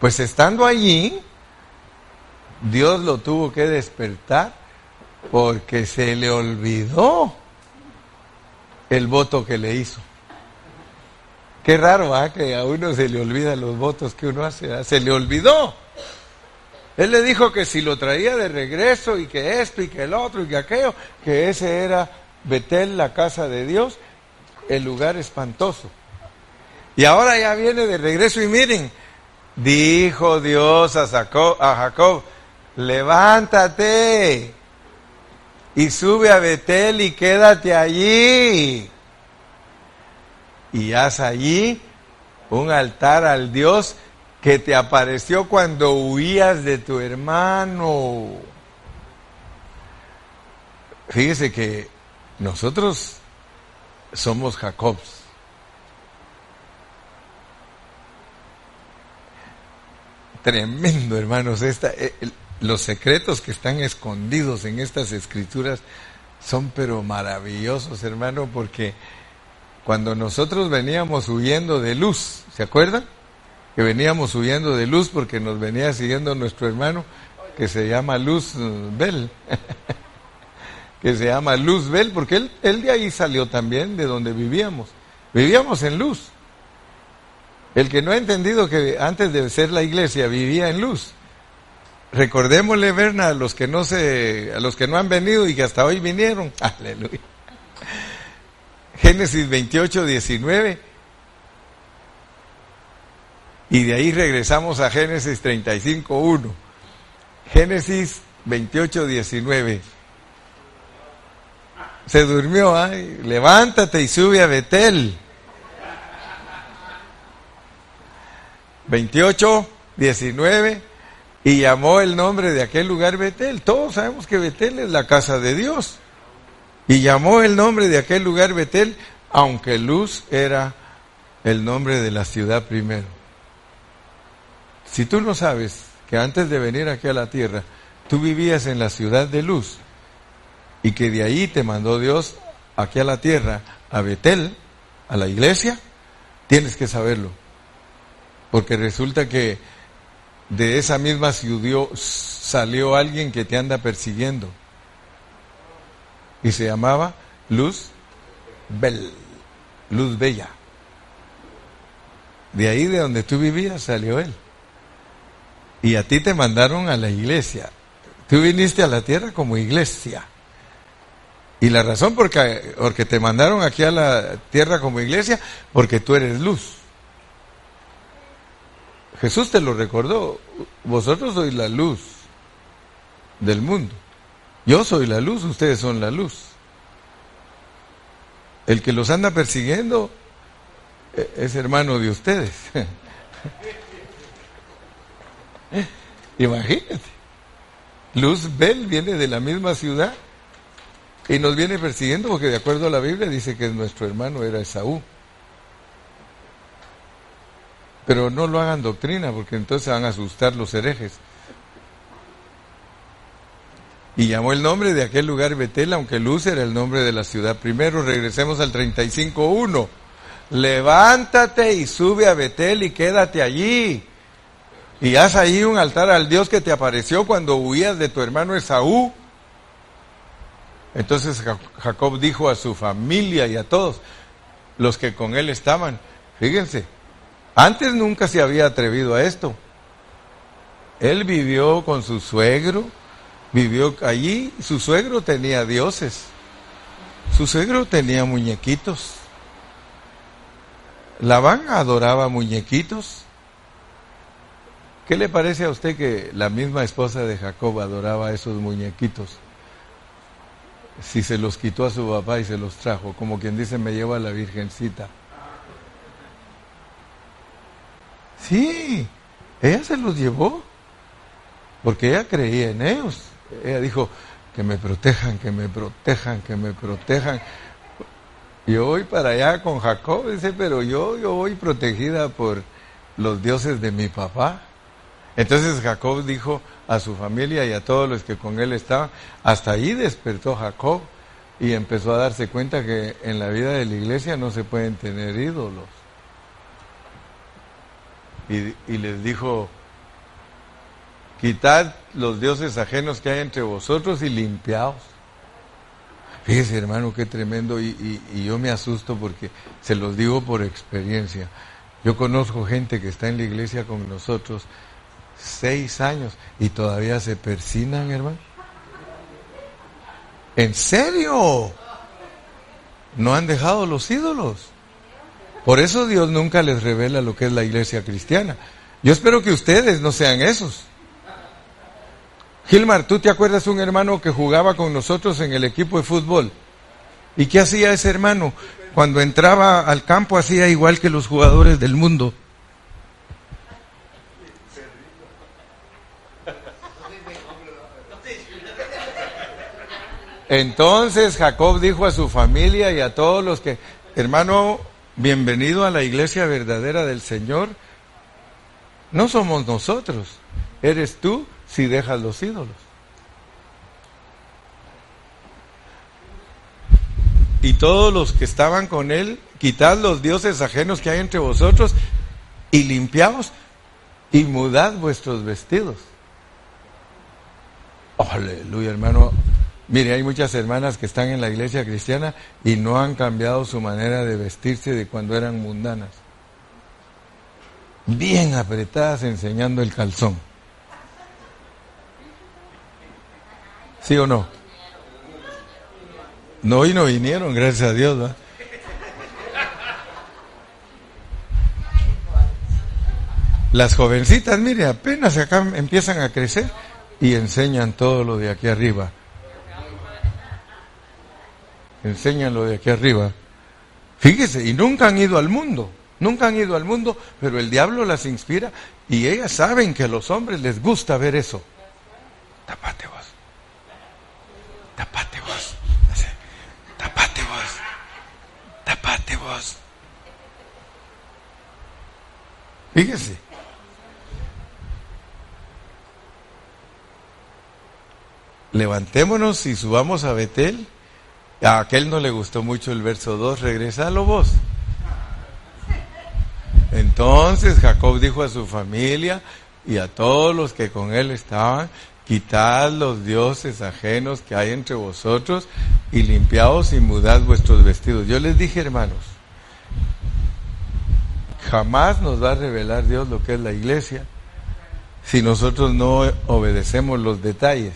Pues estando allí, Dios lo tuvo que despertar porque se le olvidó el voto que le hizo. Qué raro, ¿ah? Que a uno se le olvidan los votos que uno hace. Se le olvidó. Él le dijo que si lo traía de regreso y que esto y que el otro y que aquello, que ese era Betel, la casa de Dios, el lugar espantoso. Y ahora ya viene de regreso y miren, dijo Dios a a Jacob levántate y sube a Betel y quédate allí. Y haz allí un altar al Dios que te apareció cuando huías de tu hermano. Fíjese que nosotros somos Jacobs. tremendo, hermanos. Esta, eh, los secretos que están escondidos en estas escrituras son pero maravillosos, hermano, porque cuando nosotros veníamos huyendo de luz, ¿se acuerdan? Que veníamos huyendo de luz porque nos venía siguiendo nuestro hermano que se llama Luz Bell. que se llama Luz Bell, porque él, él de ahí salió también, de donde vivíamos. Vivíamos en luz. El que no ha entendido que antes de ser la iglesia vivía en luz. Recordémosle, Berna, a los que no se, a los que no han venido y que hasta hoy vinieron. Aleluya. Génesis 28, 19. Y de ahí regresamos a Génesis 35, 1. Génesis 28, 19. Se durmió, ay, levántate y sube a Betel. 28, 19, y llamó el nombre de aquel lugar Betel. Todos sabemos que Betel es la casa de Dios. Y llamó el nombre de aquel lugar Betel, aunque Luz era el nombre de la ciudad primero. Si tú no sabes que antes de venir aquí a la tierra, tú vivías en la ciudad de Luz y que de ahí te mandó Dios aquí a la tierra, a Betel, a la iglesia, tienes que saberlo. Porque resulta que de esa misma ciudad salió alguien que te anda persiguiendo. Y se llamaba Luz Luz Bella. De ahí de donde tú vivías salió él. Y a ti te mandaron a la iglesia. Tú viniste a la tierra como iglesia. Y la razón por porque te mandaron aquí a la tierra como iglesia, porque tú eres luz. Jesús te lo recordó. Vosotros sois la luz del mundo. Yo soy la luz, ustedes son la luz. El que los anda persiguiendo eh, es hermano de ustedes. Imagínate. Luz Bel viene de la misma ciudad y nos viene persiguiendo porque de acuerdo a la Biblia dice que nuestro hermano era Esaú. Pero no lo hagan doctrina porque entonces van a asustar los herejes. Y llamó el nombre de aquel lugar Betel, aunque Luz era el nombre de la ciudad. Primero regresemos al 35.1. Levántate y sube a Betel y quédate allí. Y haz ahí un altar al Dios que te apareció cuando huías de tu hermano Esaú. Entonces Jacob dijo a su familia y a todos los que con él estaban, fíjense, antes nunca se había atrevido a esto. Él vivió con su suegro, vivió allí, su suegro tenía dioses, su suegro tenía muñequitos. Labán adoraba muñequitos. ¿Qué le parece a usted que la misma esposa de Jacob adoraba esos muñequitos? Si se los quitó a su papá y se los trajo, como quien dice, me lleva la virgencita. Sí, ella se los llevó, porque ella creía en ellos. Ella dijo, que me protejan, que me protejan, que me protejan. Yo voy para allá con Jacob, dice, pero yo, yo voy protegida por los dioses de mi papá. Entonces Jacob dijo a su familia y a todos los que con él estaban, hasta ahí despertó Jacob y empezó a darse cuenta que en la vida de la iglesia no se pueden tener ídolos y, les dijo, quitad los dioses ajenos que hay entre vosotros y limpiaos. Fíjese hermano, qué tremendo y, y, yo me asusto porque se los digo por experiencia. Yo conozco gente que está en la iglesia con nosotros seis años y todavía se persinan, hermano. ¿En serio? No han dejado los ídolos. Por eso Dios nunca les revela lo que es la iglesia cristiana. Yo espero que ustedes no sean esos. Gilmar, ¿tú te acuerdas un hermano que jugaba con nosotros en el equipo de fútbol? ¿Y qué hacía ese hermano? Cuando entraba al campo hacía igual que los jugadores del mundo. Entonces Jacob dijo a su familia y a todos los que, hermano, Bienvenido a la iglesia verdadera del Señor. No somos nosotros, eres tú si dejas los ídolos. Y todos los que estaban con él, quitad los dioses ajenos que hay entre vosotros y limpiaos y mudad vuestros vestidos. Aleluya, hermano. Mire, hay muchas hermanas que están en la iglesia cristiana y no han cambiado su manera de vestirse de cuando eran mundanas. Bien apretadas enseñando el calzón. ¿Sí o no? No, y no vinieron, gracias a Dios. Las jovencitas, mire, apenas acá empiezan a crecer y enseñan todo lo de aquí arriba. Enseñan lo de aquí arriba. Fíjese, y nunca han ido al mundo, nunca han ido al mundo, pero el diablo las inspira y ellas saben que a los hombres les gusta ver eso. Tapate vos. Tapate vos. Tapate vos. Tapate vos. Fíjese. levantémonos y subamos a Betel. A aquel no le gustó mucho el verso 2, regresalo vos. Entonces Jacob dijo a su familia y a todos los que con él estaban, quitad los dioses ajenos que hay entre vosotros y limpiaos y mudad vuestros vestidos. Yo les dije, hermanos, jamás nos va a revelar Dios lo que es la iglesia si nosotros no obedecemos los detalles.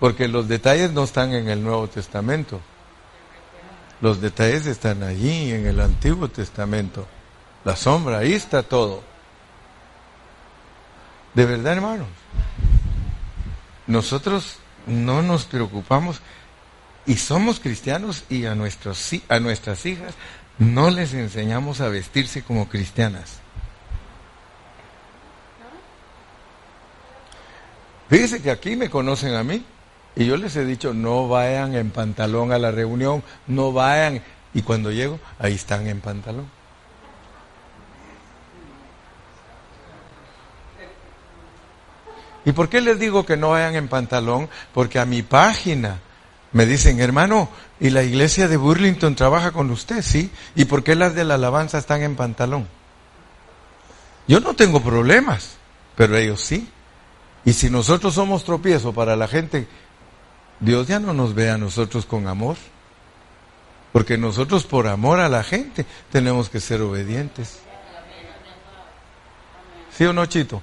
Porque los detalles no están en el Nuevo Testamento. Los detalles están allí, en el Antiguo Testamento. La sombra, ahí está todo. De verdad, hermanos. Nosotros no nos preocupamos y somos cristianos y a, nuestras hijas no les enseñamos a vestirse como cristianas. Fíjese que aquí me conocen a mí. Y yo les he dicho, no vayan en pantalón a la reunión, no vayan. Y cuando llego, ahí están en pantalón. ¿Y por qué les digo que no vayan en pantalón? Porque a mi página me dicen, hermano, ¿y la iglesia de Burlington trabaja con usted? Sí. ¿Y por qué las de la alabanza están en pantalón? Yo no tengo problemas, pero ellos sí. Y si nosotros somos tropiezo para la gente Dios ya no nos ve a nosotros con amor. Porque nosotros por amor a la gente tenemos que ser obedientes. ¿Sí o no, Chito?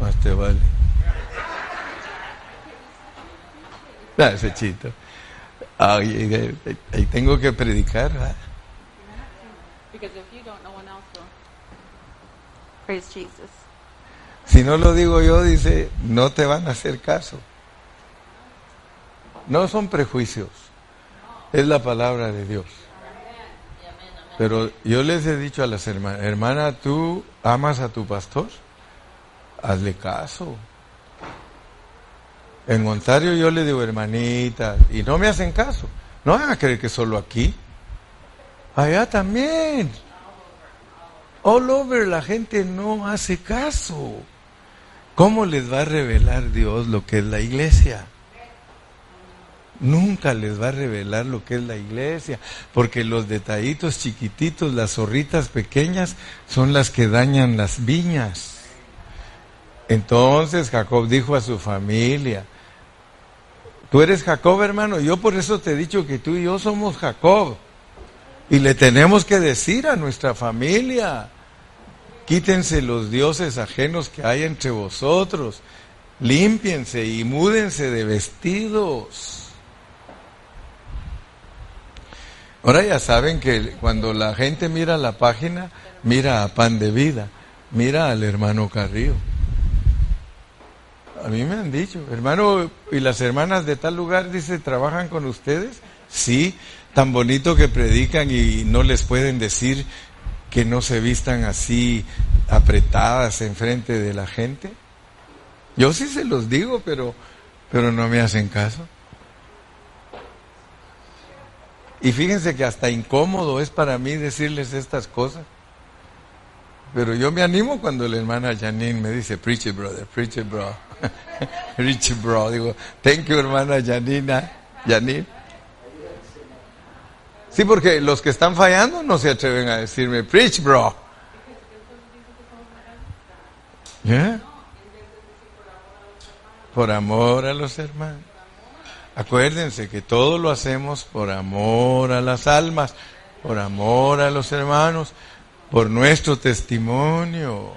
Más te vale. Ah, ese Chito. Ahí tengo que predicar. ¿verdad? Si no lo digo yo, dice, no te van a hacer caso. No son prejuicios, es la palabra de Dios. Pero yo les he dicho a las hermanas, hermana, ¿tú amas a tu pastor? Hazle caso. En Ontario yo le digo, hermanita, y no me hacen caso. No van a creer que solo aquí. Allá también. All over la gente no hace caso. ¿Cómo les va a revelar Dios lo que es la iglesia? Nunca les va a revelar lo que es la iglesia, porque los detallitos chiquititos, las zorritas pequeñas, son las que dañan las viñas. Entonces Jacob dijo a su familia, tú eres Jacob hermano, yo por eso te he dicho que tú y yo somos Jacob. Y le tenemos que decir a nuestra familia, quítense los dioses ajenos que hay entre vosotros, límpiense y múdense de vestidos. Ahora ya saben que cuando la gente mira la página, mira a Pan de Vida, mira al hermano Carrillo. A mí me han dicho, hermano, ¿y las hermanas de tal lugar, dice, trabajan con ustedes? Sí, tan bonito que predican y no les pueden decir que no se vistan así apretadas enfrente de la gente. Yo sí se los digo, pero, pero no me hacen caso. Y fíjense que hasta incómodo es para mí decirles estas cosas. Pero yo me animo cuando la hermana Janine me dice, preach it, brother, preach it, bro. it, bro. Digo, thank you, hermana Janina, Janine. Sí, porque los que están fallando no se atreven a decirme, preach, bro. ¿Yeah? Por amor a los hermanos. Acuérdense que todo lo hacemos por amor a las almas, por amor a los hermanos, por nuestro testimonio.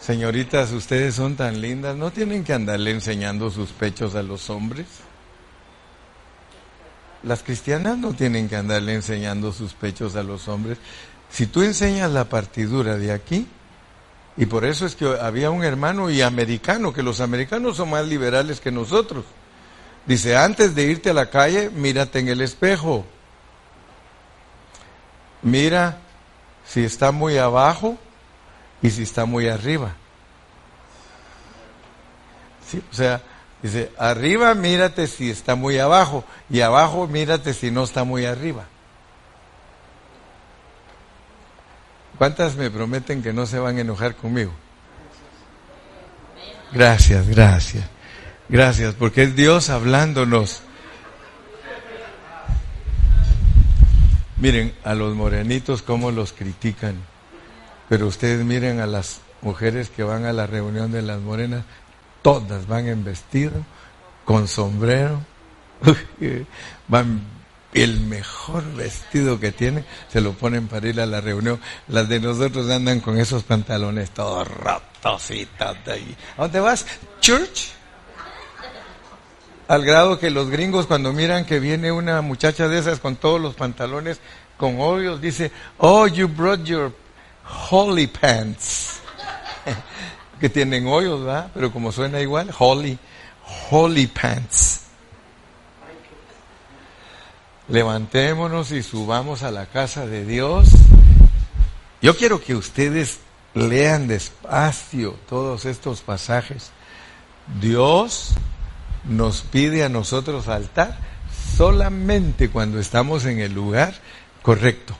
Señoritas, ustedes son tan lindas, ¿no tienen que andarle enseñando sus pechos a los hombres? Las cristianas no tienen que andarle enseñando sus pechos a los hombres. Si tú enseñas la partidura de aquí, y por eso es que había un hermano y americano, que los americanos son más liberales que nosotros. Dice, antes de irte a la calle, mírate en el espejo. Mira si está muy abajo y si está muy arriba. Sí, o sea, dice, arriba mírate si está muy abajo y abajo mírate si no está muy arriba. ¿Cuántas me prometen que no se van a enojar conmigo? Gracias, gracias. Gracias, porque es Dios hablándonos. Miren a los morenitos cómo los critican, pero ustedes miren a las mujeres que van a la reunión de las morenas, todas van en vestido, con sombrero, van el mejor vestido que tienen, se lo ponen para ir a la reunión. Las de nosotros andan con esos pantalones todos rotos y todo. ¿A dónde vas? Church. Al grado que los gringos cuando miran que viene una muchacha de esas con todos los pantalones con hoyos, dice, oh, you brought your holy pants. que tienen hoyos, ¿verdad? Pero como suena igual, holy, holy pants. Levantémonos y subamos a la casa de Dios. Yo quiero que ustedes lean despacio todos estos pasajes. Dios nos pide a nosotros altar solamente cuando estamos en el lugar correcto.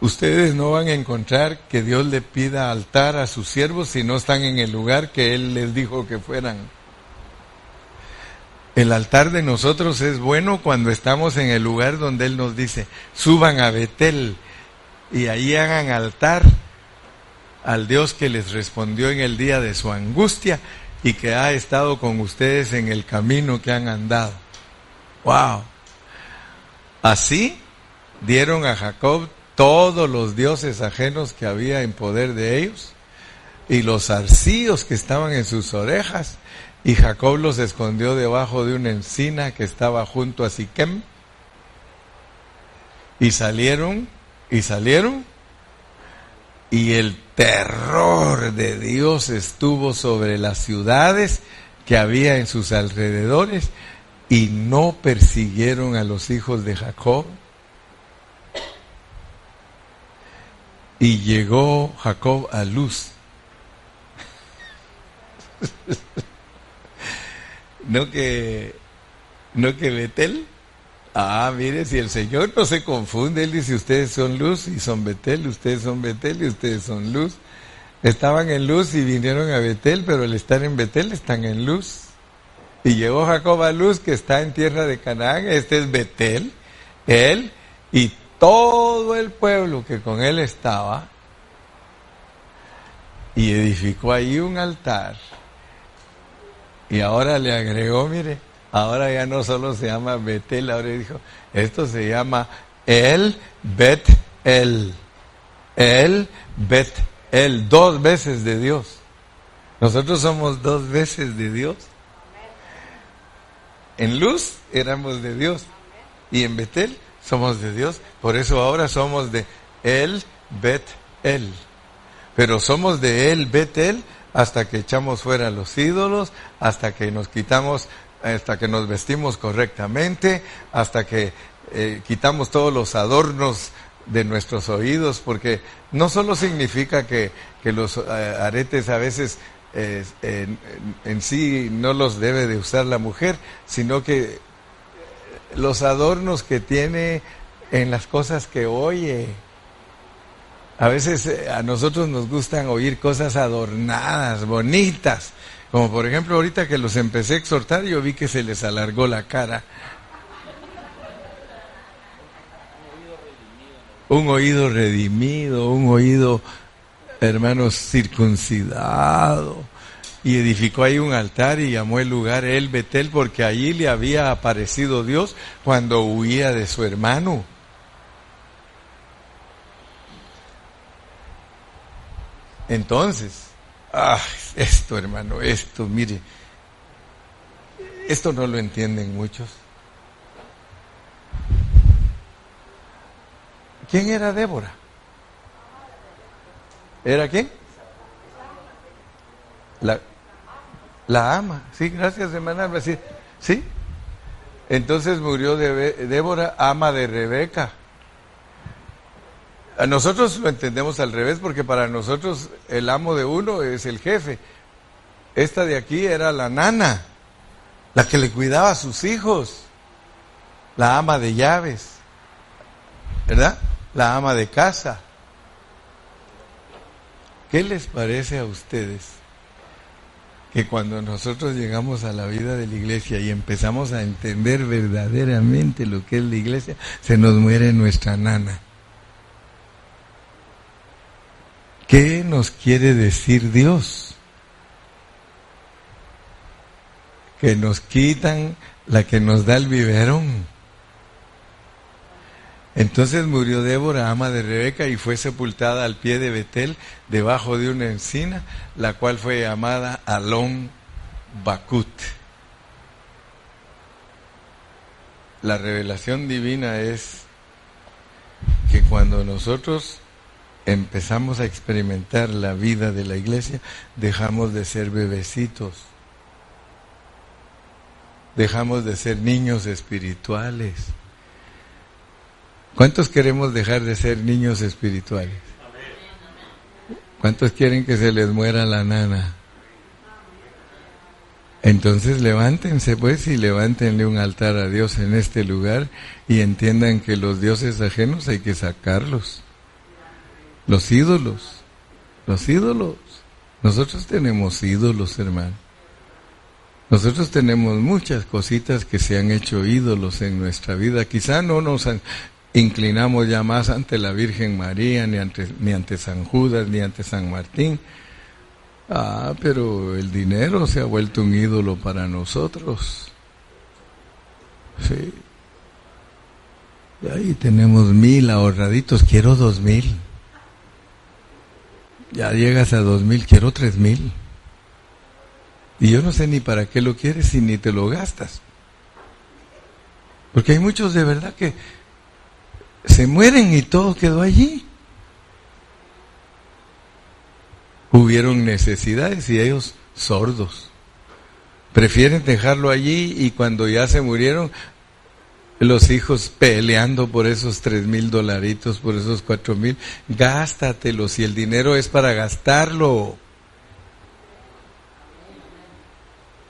Ustedes no van a encontrar que Dios le pida altar a sus siervos si no están en el lugar que Él les dijo que fueran. El altar de nosotros es bueno cuando estamos en el lugar donde Él nos dice, suban a Betel y ahí hagan altar al Dios que les respondió en el día de su angustia y que ha estado con ustedes en el camino que han andado. ¡Wow! Así dieron a Jacob todos los dioses ajenos que había en poder de ellos y los arcillos que estaban en sus orejas. Y Jacob los escondió debajo de una encina que estaba junto a Siquem. Y salieron y salieron. Y el terror de Dios estuvo sobre las ciudades que había en sus alrededores y no persiguieron a los hijos de Jacob. Y llegó Jacob a Luz. no que no que Betel Ah, mire, si el Señor no se confunde, Él dice, ustedes son luz y son Betel, ustedes son Betel y ustedes son luz. Estaban en luz y vinieron a Betel, pero al estar en Betel están en luz. Y llegó Jacob a luz, que está en tierra de Canaán, este es Betel, él y todo el pueblo que con él estaba, y edificó ahí un altar. Y ahora le agregó, mire, Ahora ya no solo se llama Betel, ahora dijo, esto se llama El Bet El. El Bet El, dos veces de Dios. Nosotros somos dos veces de Dios. En luz éramos de Dios y en Betel somos de Dios. Por eso ahora somos de El Bet El. Pero somos de El Betel hasta que echamos fuera los ídolos, hasta que nos quitamos hasta que nos vestimos correctamente, hasta que eh, quitamos todos los adornos de nuestros oídos, porque no solo significa que, los eh, aretes a veces eh, en, sí no los debe de usar la mujer, sino que los adornos que tiene en las cosas que oye. A veces eh, a nosotros nos gustan oír cosas adornadas, bonitas. Como por ejemplo ahorita que los empecé a exhortar, yo vi que se les alargó la cara. Un oído redimido, un oído, hermanos, circuncidado. Y edificó ahí un altar y llamó el lugar El Betel porque allí le había aparecido Dios cuando huía de su hermano. Entonces, ah, esto hermano, esto, mire, esto no lo entienden muchos. ¿Quién era Débora? ¿Era quién? La, la ama, sí, gracias hermana. Sí, sí. Entonces murió Débora, ama de Rebeca. A nosotros lo entendemos al revés porque para nosotros el amo de uno es el jefe. Esta de aquí era la nana, la que le cuidaba a sus hijos, la ama de llaves, ¿verdad? La ama de casa. ¿Qué les parece a ustedes que cuando nosotros llegamos a la vida de la iglesia y empezamos a entender verdaderamente lo que es la iglesia, se nos muere nuestra nana? ¿Qué nos quiere decir Dios? Que nos quitan la que nos da el biberón. Entonces murió Débora, ama de Rebeca, y fue sepultada al pie de Betel, debajo de una encina, la cual fue llamada Alon Bakut. La revelación divina es que cuando nosotros empezamos a experimentar la vida de la iglesia, dejamos de ser bebecitos, dejamos de ser niños espirituales. ¿Cuántos queremos dejar de ser niños espirituales? ¿Cuántos quieren que se les muera la nana? Entonces levántense pues y levántenle un altar a Dios en este lugar y entiendan que los dioses ajenos hay que sacarlos. Los ídolos, los ídolos. Nosotros tenemos ídolos, hermano. Nosotros tenemos muchas cositas que se han hecho ídolos en nuestra vida. Quizá no nos inclinamos ya más ante la Virgen María, ni ante, ni ante San Judas, ni ante San Martín. Ah, pero el dinero se ha vuelto un ídolo para nosotros. Sí. Y ahí tenemos mil ahorraditos, quiero dos mil. Ya llegas a dos mil, quiero tres mil. Y yo no sé ni para qué lo quieres y ni te lo gastas. Porque hay muchos de verdad que se mueren y todo quedó allí. Hubieron necesidades y ellos sordos. Prefieren dejarlo allí y cuando ya se murieron, los hijos peleando por esos tres mil dolaritos, por esos cuatro mil, gástatelos y el dinero es para gastarlo.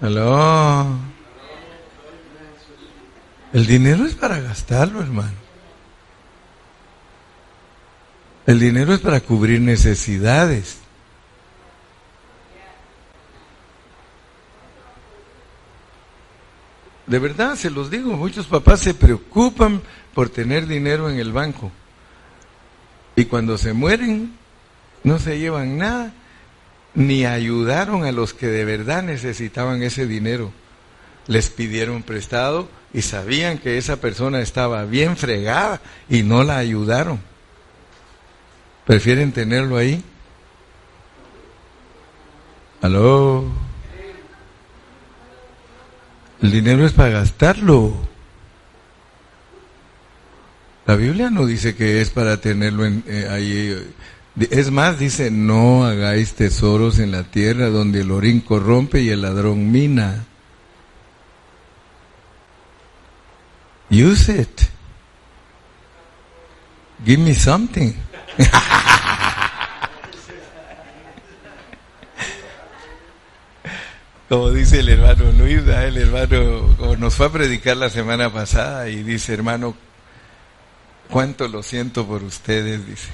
¿Aló? El dinero es para gastarlo, hermano. El dinero es para cubrir necesidades. De verdad, se los digo, muchos papás se preocupan por tener dinero en el banco. Y cuando se mueren, no se llevan nada, ni ayudaron a los que de verdad necesitaban ese dinero. Les pidieron prestado y sabían que esa persona estaba bien fregada y no la ayudaron. Prefieren tenerlo ahí. Aló. El dinero es para gastarlo. La Biblia no dice que es para tenerlo en, eh, ahí. Es más, dice, no hagáis tesoros en la tierra donde el orín corrompe y el ladrón mina. Use it. Give me something. como dice el hermano Luis, el hermano nos fue a predicar la semana pasada y dice, hermano, cuánto lo siento por ustedes, dice.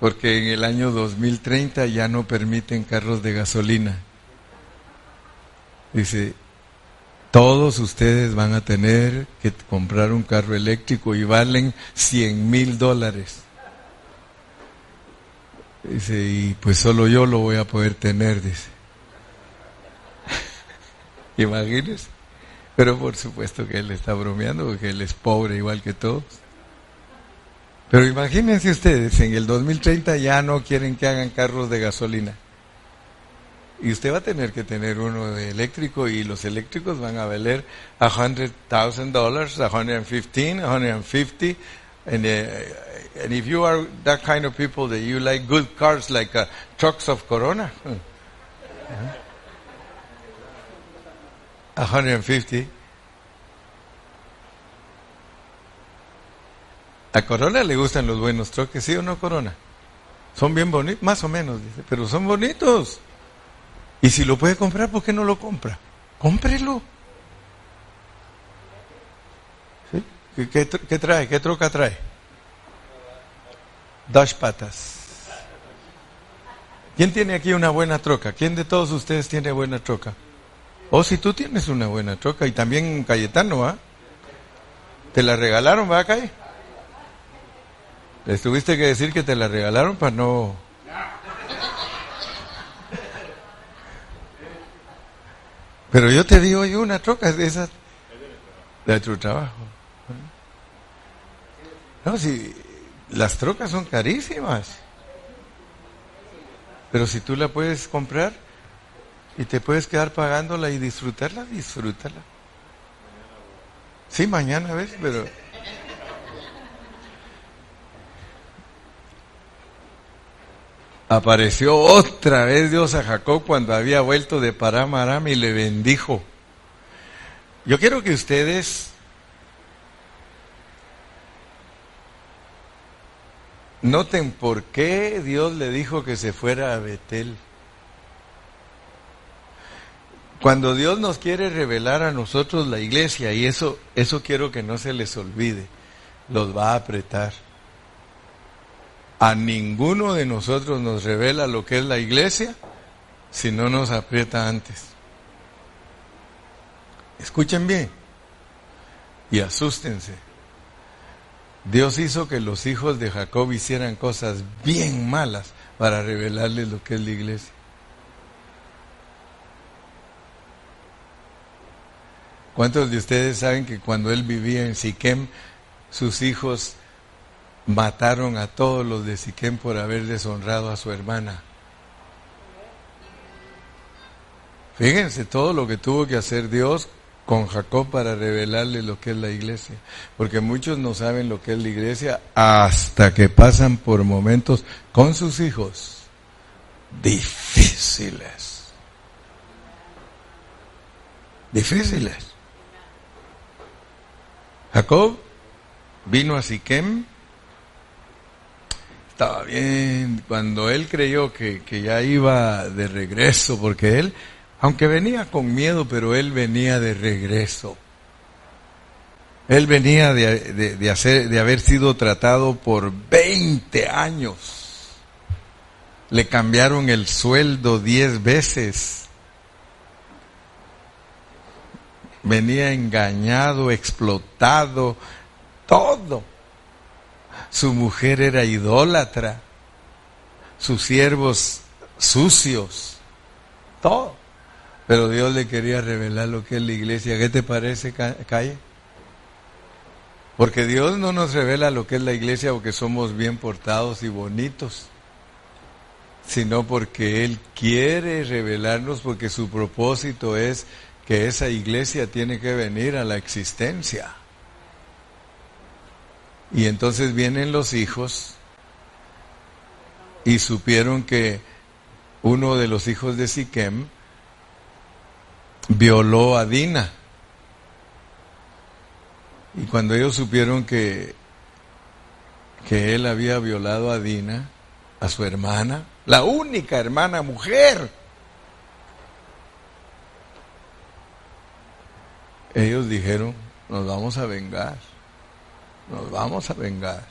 porque en el año 2030 ya no permiten carros de gasolina. Dice, todos ustedes van a tener que comprar un carro eléctrico y valen 100 mil dólares. Dice, y pues solo yo lo voy a poder tener, dice. Imagínense. Pero por supuesto que él está bromeando porque él es pobre igual que todos. Pero imagínense ustedes, en el 2030 ya no quieren que hagan carros de gasolina. Y usted va a tener que tener uno de eléctrico y los eléctricos van a valer $100,000, dólares, 115, 150. And, uh, and if you are that kind of people that you like good cars like uh, trucks of Corona, 150. A Corona le gustan los buenos troques, ¿sí o no, Corona? Son bien bonitos, más o menos, dice, pero son bonitos. Y si lo puede comprar, ¿por qué no lo compra? Cómprelo. ¿Sí? ¿Qué, trae? ¿Qué troca trae? Dos patas. ¿Quién tiene aquí una buena troca? ¿Quién de todos ustedes tiene buena troca? O si tú tienes una buena troca y también Cayetano. ¿Te la regalaron, va, Calle? Les tuviste que decir que te la regalaron para no... Pero yo te digo, yo una troca de esas de tu trabajo. No, si las trocas son carísimas. Pero si tú la puedes comprar y te puedes quedar pagándola y disfrutarla, disfrútala. Sí, mañana ves, pero Apareció otra vez Dios a Jacob cuando había vuelto de Param Aram y le bendijo. Yo quiero que ustedes noten por qué Dios le dijo que se fuera a Betel. Cuando Dios nos quiere revelar a nosotros la iglesia, y eso, eso quiero que no se les olvide, los va a apretar a ninguno de nosotros nos revela lo que es la iglesia si no nos aprieta antes. Escuchen bien y asústense. Dios hizo que los hijos de Jacob hicieran cosas bien malas para revelarles lo que es la iglesia. ¿Cuántos de ustedes saben que cuando él vivía en Siquem, sus hijos mataron a todos los de Siquem por haber deshonrado a su hermana. Fíjense todo lo que tuvo que hacer Dios con Jacob para revelarle lo que es la iglesia. Porque muchos no saben lo que es la iglesia hasta que pasan por momentos con sus hijos difíciles. Difíciles. Jacob vino a Siquem estaba bien, cuando él creyó que, ya iba de regreso, porque él, aunque venía con miedo, pero él venía de regreso. Él venía de, hacer, de haber sido tratado por 20 años. Le cambiaron el sueldo 10 veces. Venía engañado, explotado, todo. Su mujer era idólatra, sus siervos sucios, todo. Pero Dios le quería revelar lo que es la iglesia. ¿Qué te parece, Calle? Porque Dios no nos revela lo que es la iglesia porque somos bien portados y bonitos, sino porque Él quiere revelarnos porque su propósito es que esa iglesia tiene que venir a la existencia. Y entonces vienen los hijos y supieron que uno de los hijos de Siquem violó a Dina. Y cuando ellos supieron que, que él había violado a Dina, a su hermana, la única hermana mujer, ellos dijeron, nos vamos a vengar nos vamos a vengar.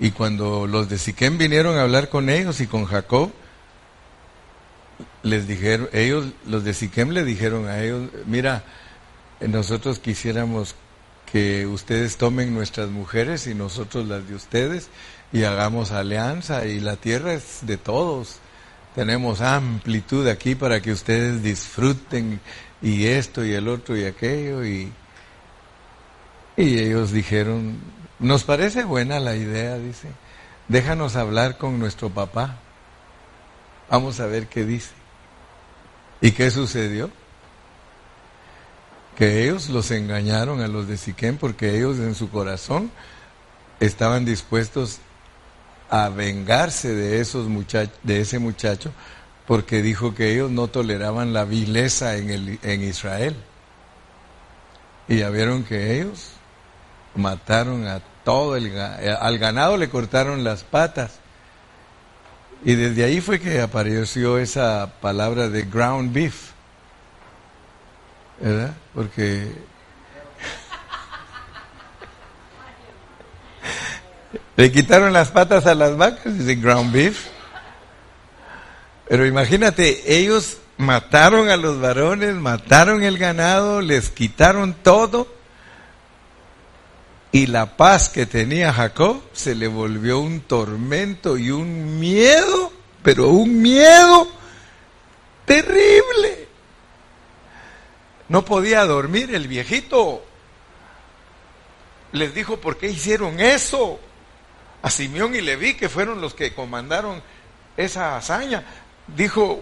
Y cuando los de Siquem vinieron a hablar con ellos y con Jacob, les dijeron, ellos, los de Siquem le dijeron a ellos, mira, nosotros quisiéramos que ustedes tomen nuestras mujeres y nosotros las de ustedes y hagamos alianza y la tierra es de todos. Tenemos amplitud aquí para que ustedes disfruten y esto y el otro y aquello y, y ellos dijeron, nos parece buena la idea, dice, déjanos hablar con nuestro papá, vamos a ver qué dice. ¿Y qué sucedió? Que ellos los engañaron a los de Siquem porque ellos en su corazón estaban dispuestos a vengarse de esos de ese muchacho, porque dijo que ellos no toleraban la vileza en, el, en Israel. Y ya vieron que ellos mataron a todo el al ganado le cortaron las patas. Y desde ahí fue que apareció esa palabra de ground beef. ¿Verdad? Porque Le quitaron las patas a las vacas, dice ground beef. Pero imagínate, ellos mataron a los varones, mataron el ganado, les quitaron todo. Y la paz que tenía Jacob se le volvió un tormento y un miedo, pero un miedo terrible. No podía dormir el viejito. Les dijo, ¿por qué hicieron eso? a Simeón y Leví, que fueron los que comandaron esa hazaña. Dijo,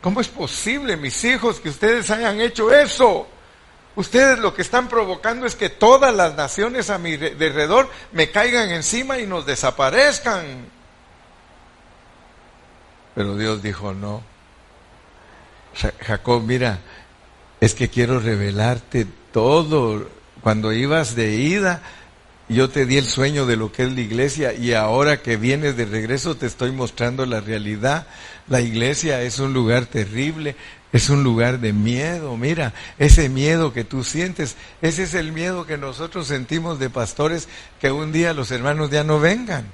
¿cómo es posible, mis hijos, que ustedes hayan hecho eso? Ustedes lo que están provocando es que todas las naciones a mi alrededor me caigan encima y nos desaparezcan. Pero Dios dijo, no. Jacob, mira, es que quiero revelarte todo. Cuando ibas de ida, yo te di el sueño de lo que es la iglesia y ahora que vienes de regreso te estoy mostrando la realidad. La iglesia es un lugar terrible, es un lugar de miedo. Mira, ese miedo que tú sientes, ese es el miedo que nosotros sentimos de pastores que un día los hermanos ya no vengan.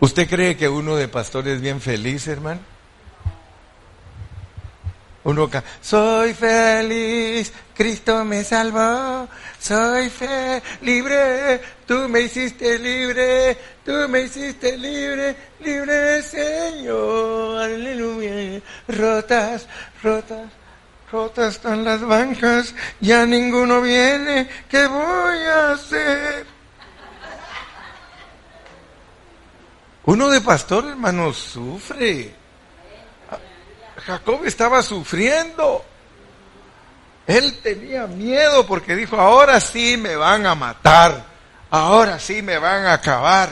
¿Usted cree que uno de pastores es bien feliz, hermano? Uno acá, soy feliz, Cristo me salvó, soy fe, libre, tú me hiciste libre, tú me hiciste libre, libre Señor, aleluya. Rotas, rotas, rotas están las bancas, ya ninguno viene, ¿qué voy a hacer? Uno de pastor, hermano, sufre. Jacob estaba sufriendo. Él tenía miedo porque dijo, ahora sí me van a matar, ahora sí me van a acabar.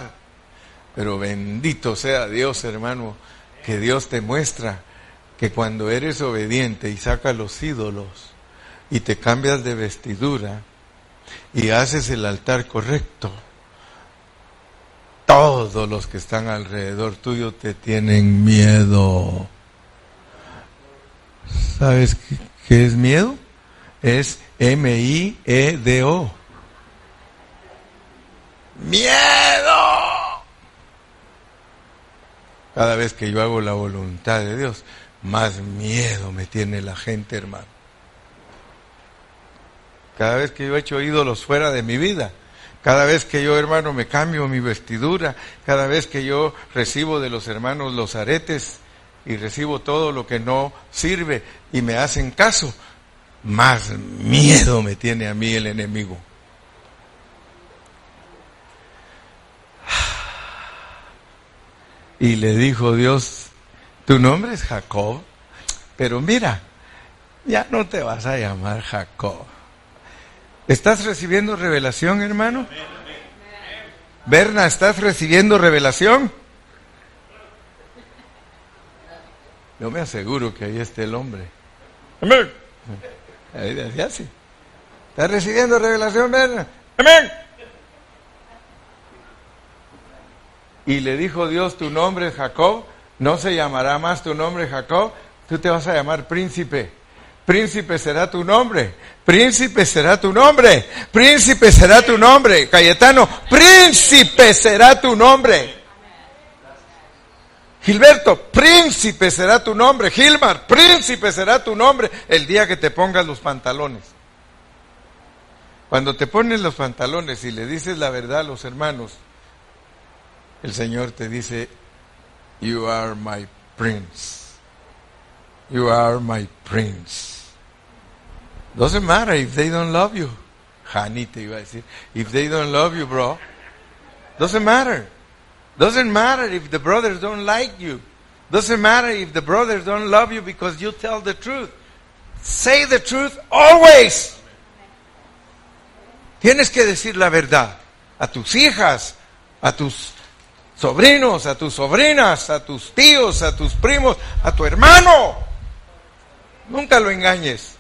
Pero bendito sea Dios, hermano, que Dios te muestra que cuando eres obediente y sacas los ídolos y te cambias de vestidura y haces el altar correcto, todos los que están alrededor tuyo te tienen miedo. ¿Sabes qué, es miedo? Es M-I-E-D-O. ¡Miedo! Cada vez que yo hago la voluntad de Dios, más miedo me tiene la gente, hermano. Cada vez que yo he hecho ídolos fuera de mi vida, cada vez que yo, hermano, me cambio mi vestidura, cada vez que yo recibo de los hermanos los aretes, y recibo todo lo que no sirve y me hacen caso, más miedo me tiene a mí el enemigo. Y le dijo Dios, tu nombre es Jacob, pero mira, ya no te vas a llamar Jacob. ¿Estás recibiendo revelación, hermano? Berna, ¿estás recibiendo revelación? Yo me aseguro que ahí está el hombre. Amén. Ahí decía así. ¿Está recibiendo revelación, verdad? Amén. Y le dijo Dios, tu nombre es Jacob, no se llamará más tu nombre Jacob, tú te vas a llamar príncipe, Príncipe será tu nombre. Príncipe será tu nombre. Príncipe será tu nombre. Cayetano, príncipe será tu nombre. Gilberto, príncipe será tu nombre. Gilmar, príncipe será tu nombre el día que te pongas los pantalones. Cuando te pones los pantalones y le dices la verdad a los hermanos, el Señor te dice, You are my prince. You are my prince. Doesn't matter if they don't love you. Te iba a decir. If they don't love you, bro. Doesn't matter. Doesn't matter if the brothers don't like you. Doesn't matter if the brothers don't love you because you tell the truth. Say the truth always. Tienes que decir la verdad a tus hijas, a tus sobrinos, a tus sobrinas, a tus tíos, a tus primos, a tu hermano. Nunca lo engañes.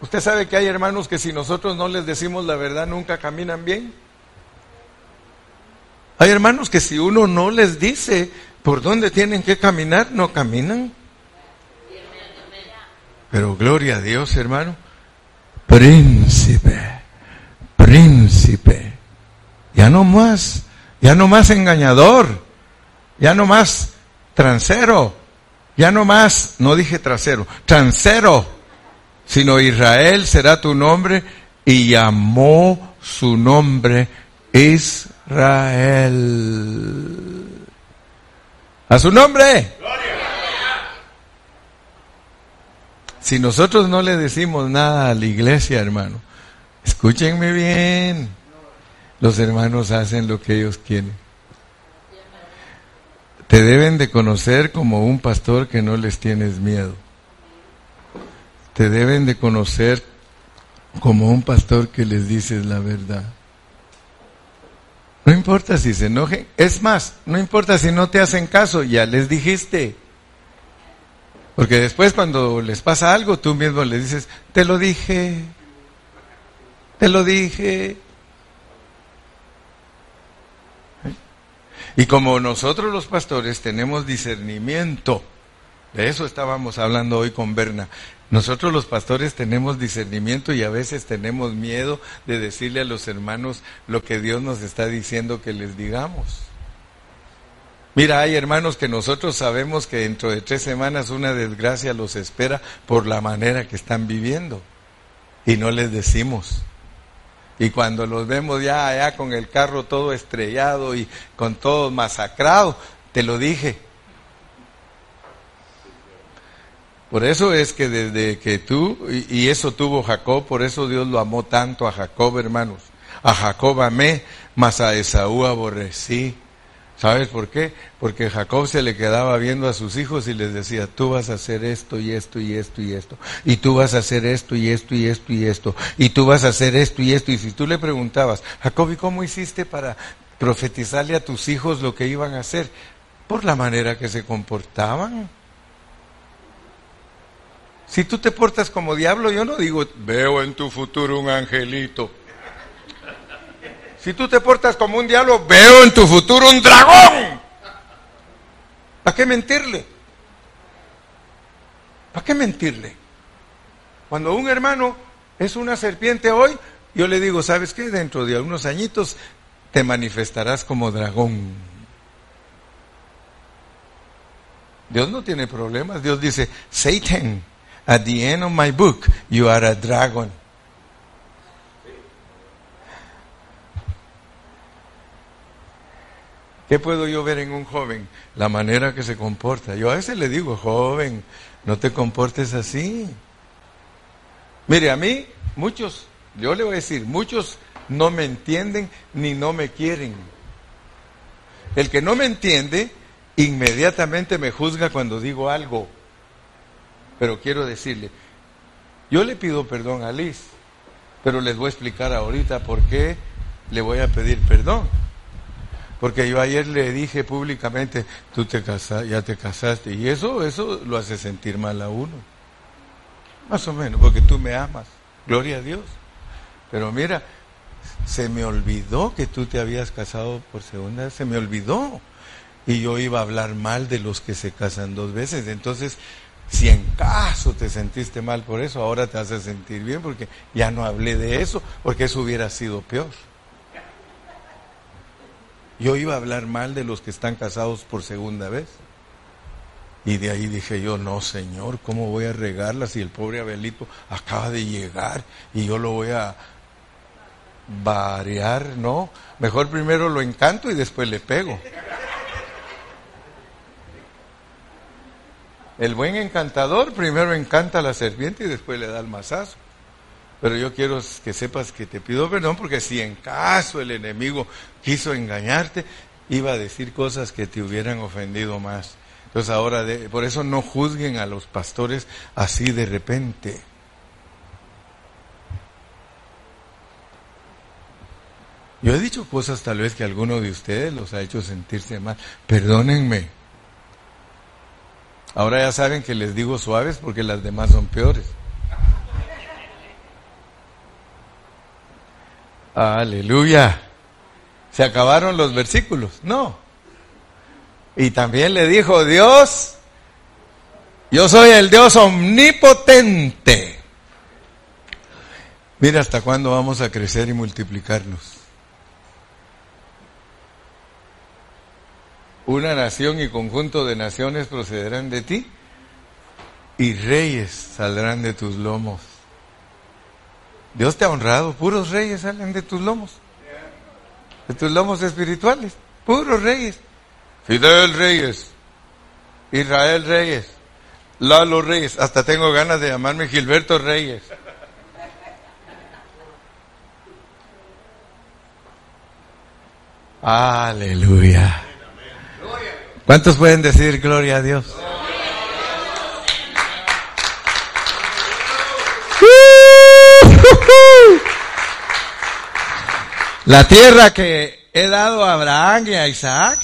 Usted sabe que hay hermanos que si nosotros no les decimos la verdad nunca caminan bien. Hay hermanos que si uno no les dice por dónde tienen que caminar, no caminan. Pero gloria a Dios, hermano. Príncipe, príncipe. Ya no más, ya no más engañador, ya no más transero, ya no más, no dije trasero, transero, sino Israel será tu nombre y llamó su nombre Israel. Israel. A su nombre. Si nosotros no le decimos nada a la iglesia, hermano, escúchenme bien. Los hermanos hacen lo que ellos quieren. Te deben de conocer como un pastor que no les tienes miedo. Te deben de conocer como un pastor que les dices la verdad. No importa si se enojen. Es más, no importa si no te hacen caso, ya les dijiste. Porque después cuando les pasa algo, tú mismo les dices, te lo dije, te lo dije. Y como nosotros los pastores tenemos discernimiento, de eso estábamos hablando hoy con Berna, nosotros los pastores tenemos discernimiento y a veces tenemos miedo de decirle a los hermanos lo que Dios nos está diciendo que les digamos. Mira, hay hermanos que nosotros sabemos que dentro de tres semanas una desgracia los espera por la manera que están viviendo y no les decimos. Y cuando los vemos ya allá con el carro todo estrellado y con todo masacrado, te lo dije, Por eso es que desde que tú, y, eso tuvo Jacob, por eso Dios lo amó tanto a Jacob, hermanos. A Jacob amé, mas a Esaú aborrecí. ¿Sabes por qué? Porque Jacob se le quedaba viendo a sus hijos y les decía, tú vas a hacer esto y esto y esto y esto, y tú vas a hacer esto y esto y esto y esto, y tú vas a hacer esto y esto. Y si tú le preguntabas, Jacob, ¿y cómo hiciste para profetizarle a tus hijos lo que iban a hacer? Por la manera que se comportaban. Si tú te portas como diablo, yo no digo, veo en tu futuro un angelito. Si tú te portas como un diablo, veo en tu futuro un dragón. ¿Para qué mentirle? ¿Para qué mentirle? Cuando un hermano es una serpiente hoy, yo le digo, ¿sabes qué? Dentro de algunos añitos te manifestarás como dragón. Dios no tiene problemas. Dios dice, Satan, At the end of my book, you are a dragon. ¿Qué puedo yo ver en un joven? La manera que se comporta. Yo a veces le digo, joven, no te comportes así. Mire, a mí, muchos, yo le voy a decir, muchos no me entienden ni no me quieren. El que no me entiende, inmediatamente me juzga cuando digo algo. Pero quiero decirle, yo le pido perdón a Liz, pero les voy a explicar ahorita por qué le voy a pedir perdón. Porque yo ayer le dije públicamente, tú te casas, ya te casaste, y eso, eso lo hace sentir mal a uno. Más o menos, porque tú me amas. Gloria a Dios. Pero mira, se me olvidó que tú te habías casado por segunda vez, se me olvidó. Y yo iba a hablar mal de los que se casan dos veces. Entonces, Si en caso te sentiste mal por eso, ahora te hace sentir bien porque ya no hablé de eso, porque eso hubiera sido peor. Yo iba a hablar mal de los que están casados por segunda vez. Y de ahí dije yo, no señor, ¿cómo voy a regarla si el pobre Abelito acaba de llegar y yo lo voy a variar? No, mejor primero lo encanto y después le pego. El buen encantador primero encanta a la serpiente y después le da el mazazo. Pero yo quiero que sepas que te pido perdón porque si en caso el enemigo quiso engañarte, iba a decir cosas que te hubieran ofendido más. Entonces ahora, por eso no juzguen a los pastores así de repente. Yo he dicho cosas tal vez que alguno de ustedes los ha hecho sentirse mal. Perdónenme. Ahora ya saben que les digo suaves porque las demás son peores. Aleluya. ¿Se acabaron los versículos? No. Y también le dijo Dios, yo soy el Dios omnipotente. Mira hasta cuándo vamos a crecer y multiplicarnos. Una nación y conjunto de naciones procederán de ti y reyes saldrán de tus lomos. Dios te ha honrado, puros reyes salen de tus lomos, de tus lomos espirituales, puros reyes. Fidel Reyes, Israel Reyes, Lalo Reyes, hasta tengo ganas de llamarme Gilberto Reyes. Aleluya. ¿Cuántos pueden decir gloria a Dios? La tierra que he dado a Abraham y a Isaac,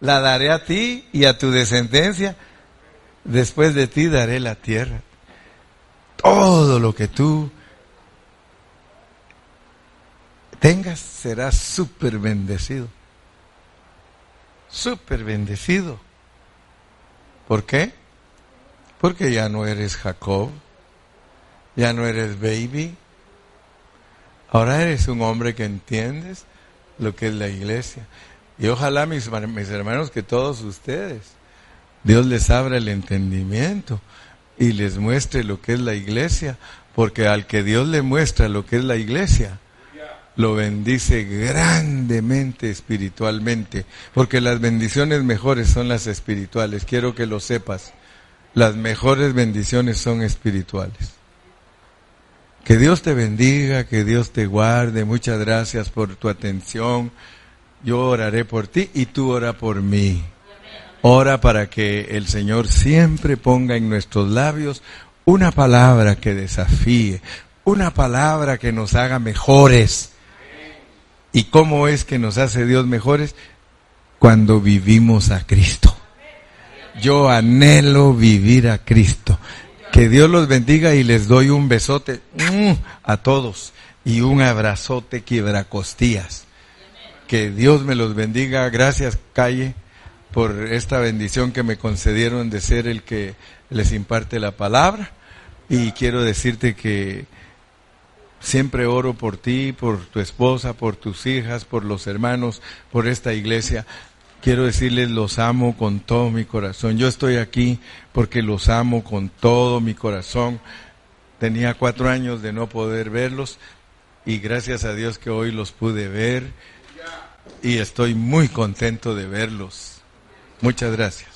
la daré a ti y a tu descendencia. Después de ti daré la tierra. Todo lo que tú tengas será súper bendecido súper bendecido. ¿Por qué? Porque ya no eres Jacob, ya no eres baby, ahora eres un hombre que entiendes lo que es la iglesia. Y ojalá mis, mis hermanos, que todos ustedes, Dios les abra el entendimiento y les muestre lo que es la iglesia, porque al que Dios le muestra lo que es la iglesia, lo bendice grandemente espiritualmente, porque las bendiciones mejores son las espirituales. Quiero que lo sepas. Las mejores bendiciones son espirituales. Que Dios te bendiga, que Dios te guarde. Muchas gracias por tu atención. Yo oraré por ti y tú ora por mí. Ora para que el Señor siempre ponga en nuestros labios una palabra que desafíe, una palabra que nos haga mejores, ¿Y cómo es que nos hace Dios mejores? Cuando vivimos a Cristo. Yo anhelo vivir a Cristo. Que Dios los bendiga y les doy un besote mm, a todos y un abrazote quiebracostías. Que Dios me los bendiga. Gracias, Calle, por esta bendición que me concedieron de ser el que les imparte la palabra. Y quiero decirte que Siempre oro por ti, por tu esposa, por tus hijas, por los hermanos, por esta iglesia. Quiero decirles, los amo con todo mi corazón. Yo estoy aquí porque los amo con todo mi corazón. Tenía cuatro años de no poder verlos y gracias a Dios que hoy los pude ver y estoy muy contento de verlos. Muchas gracias.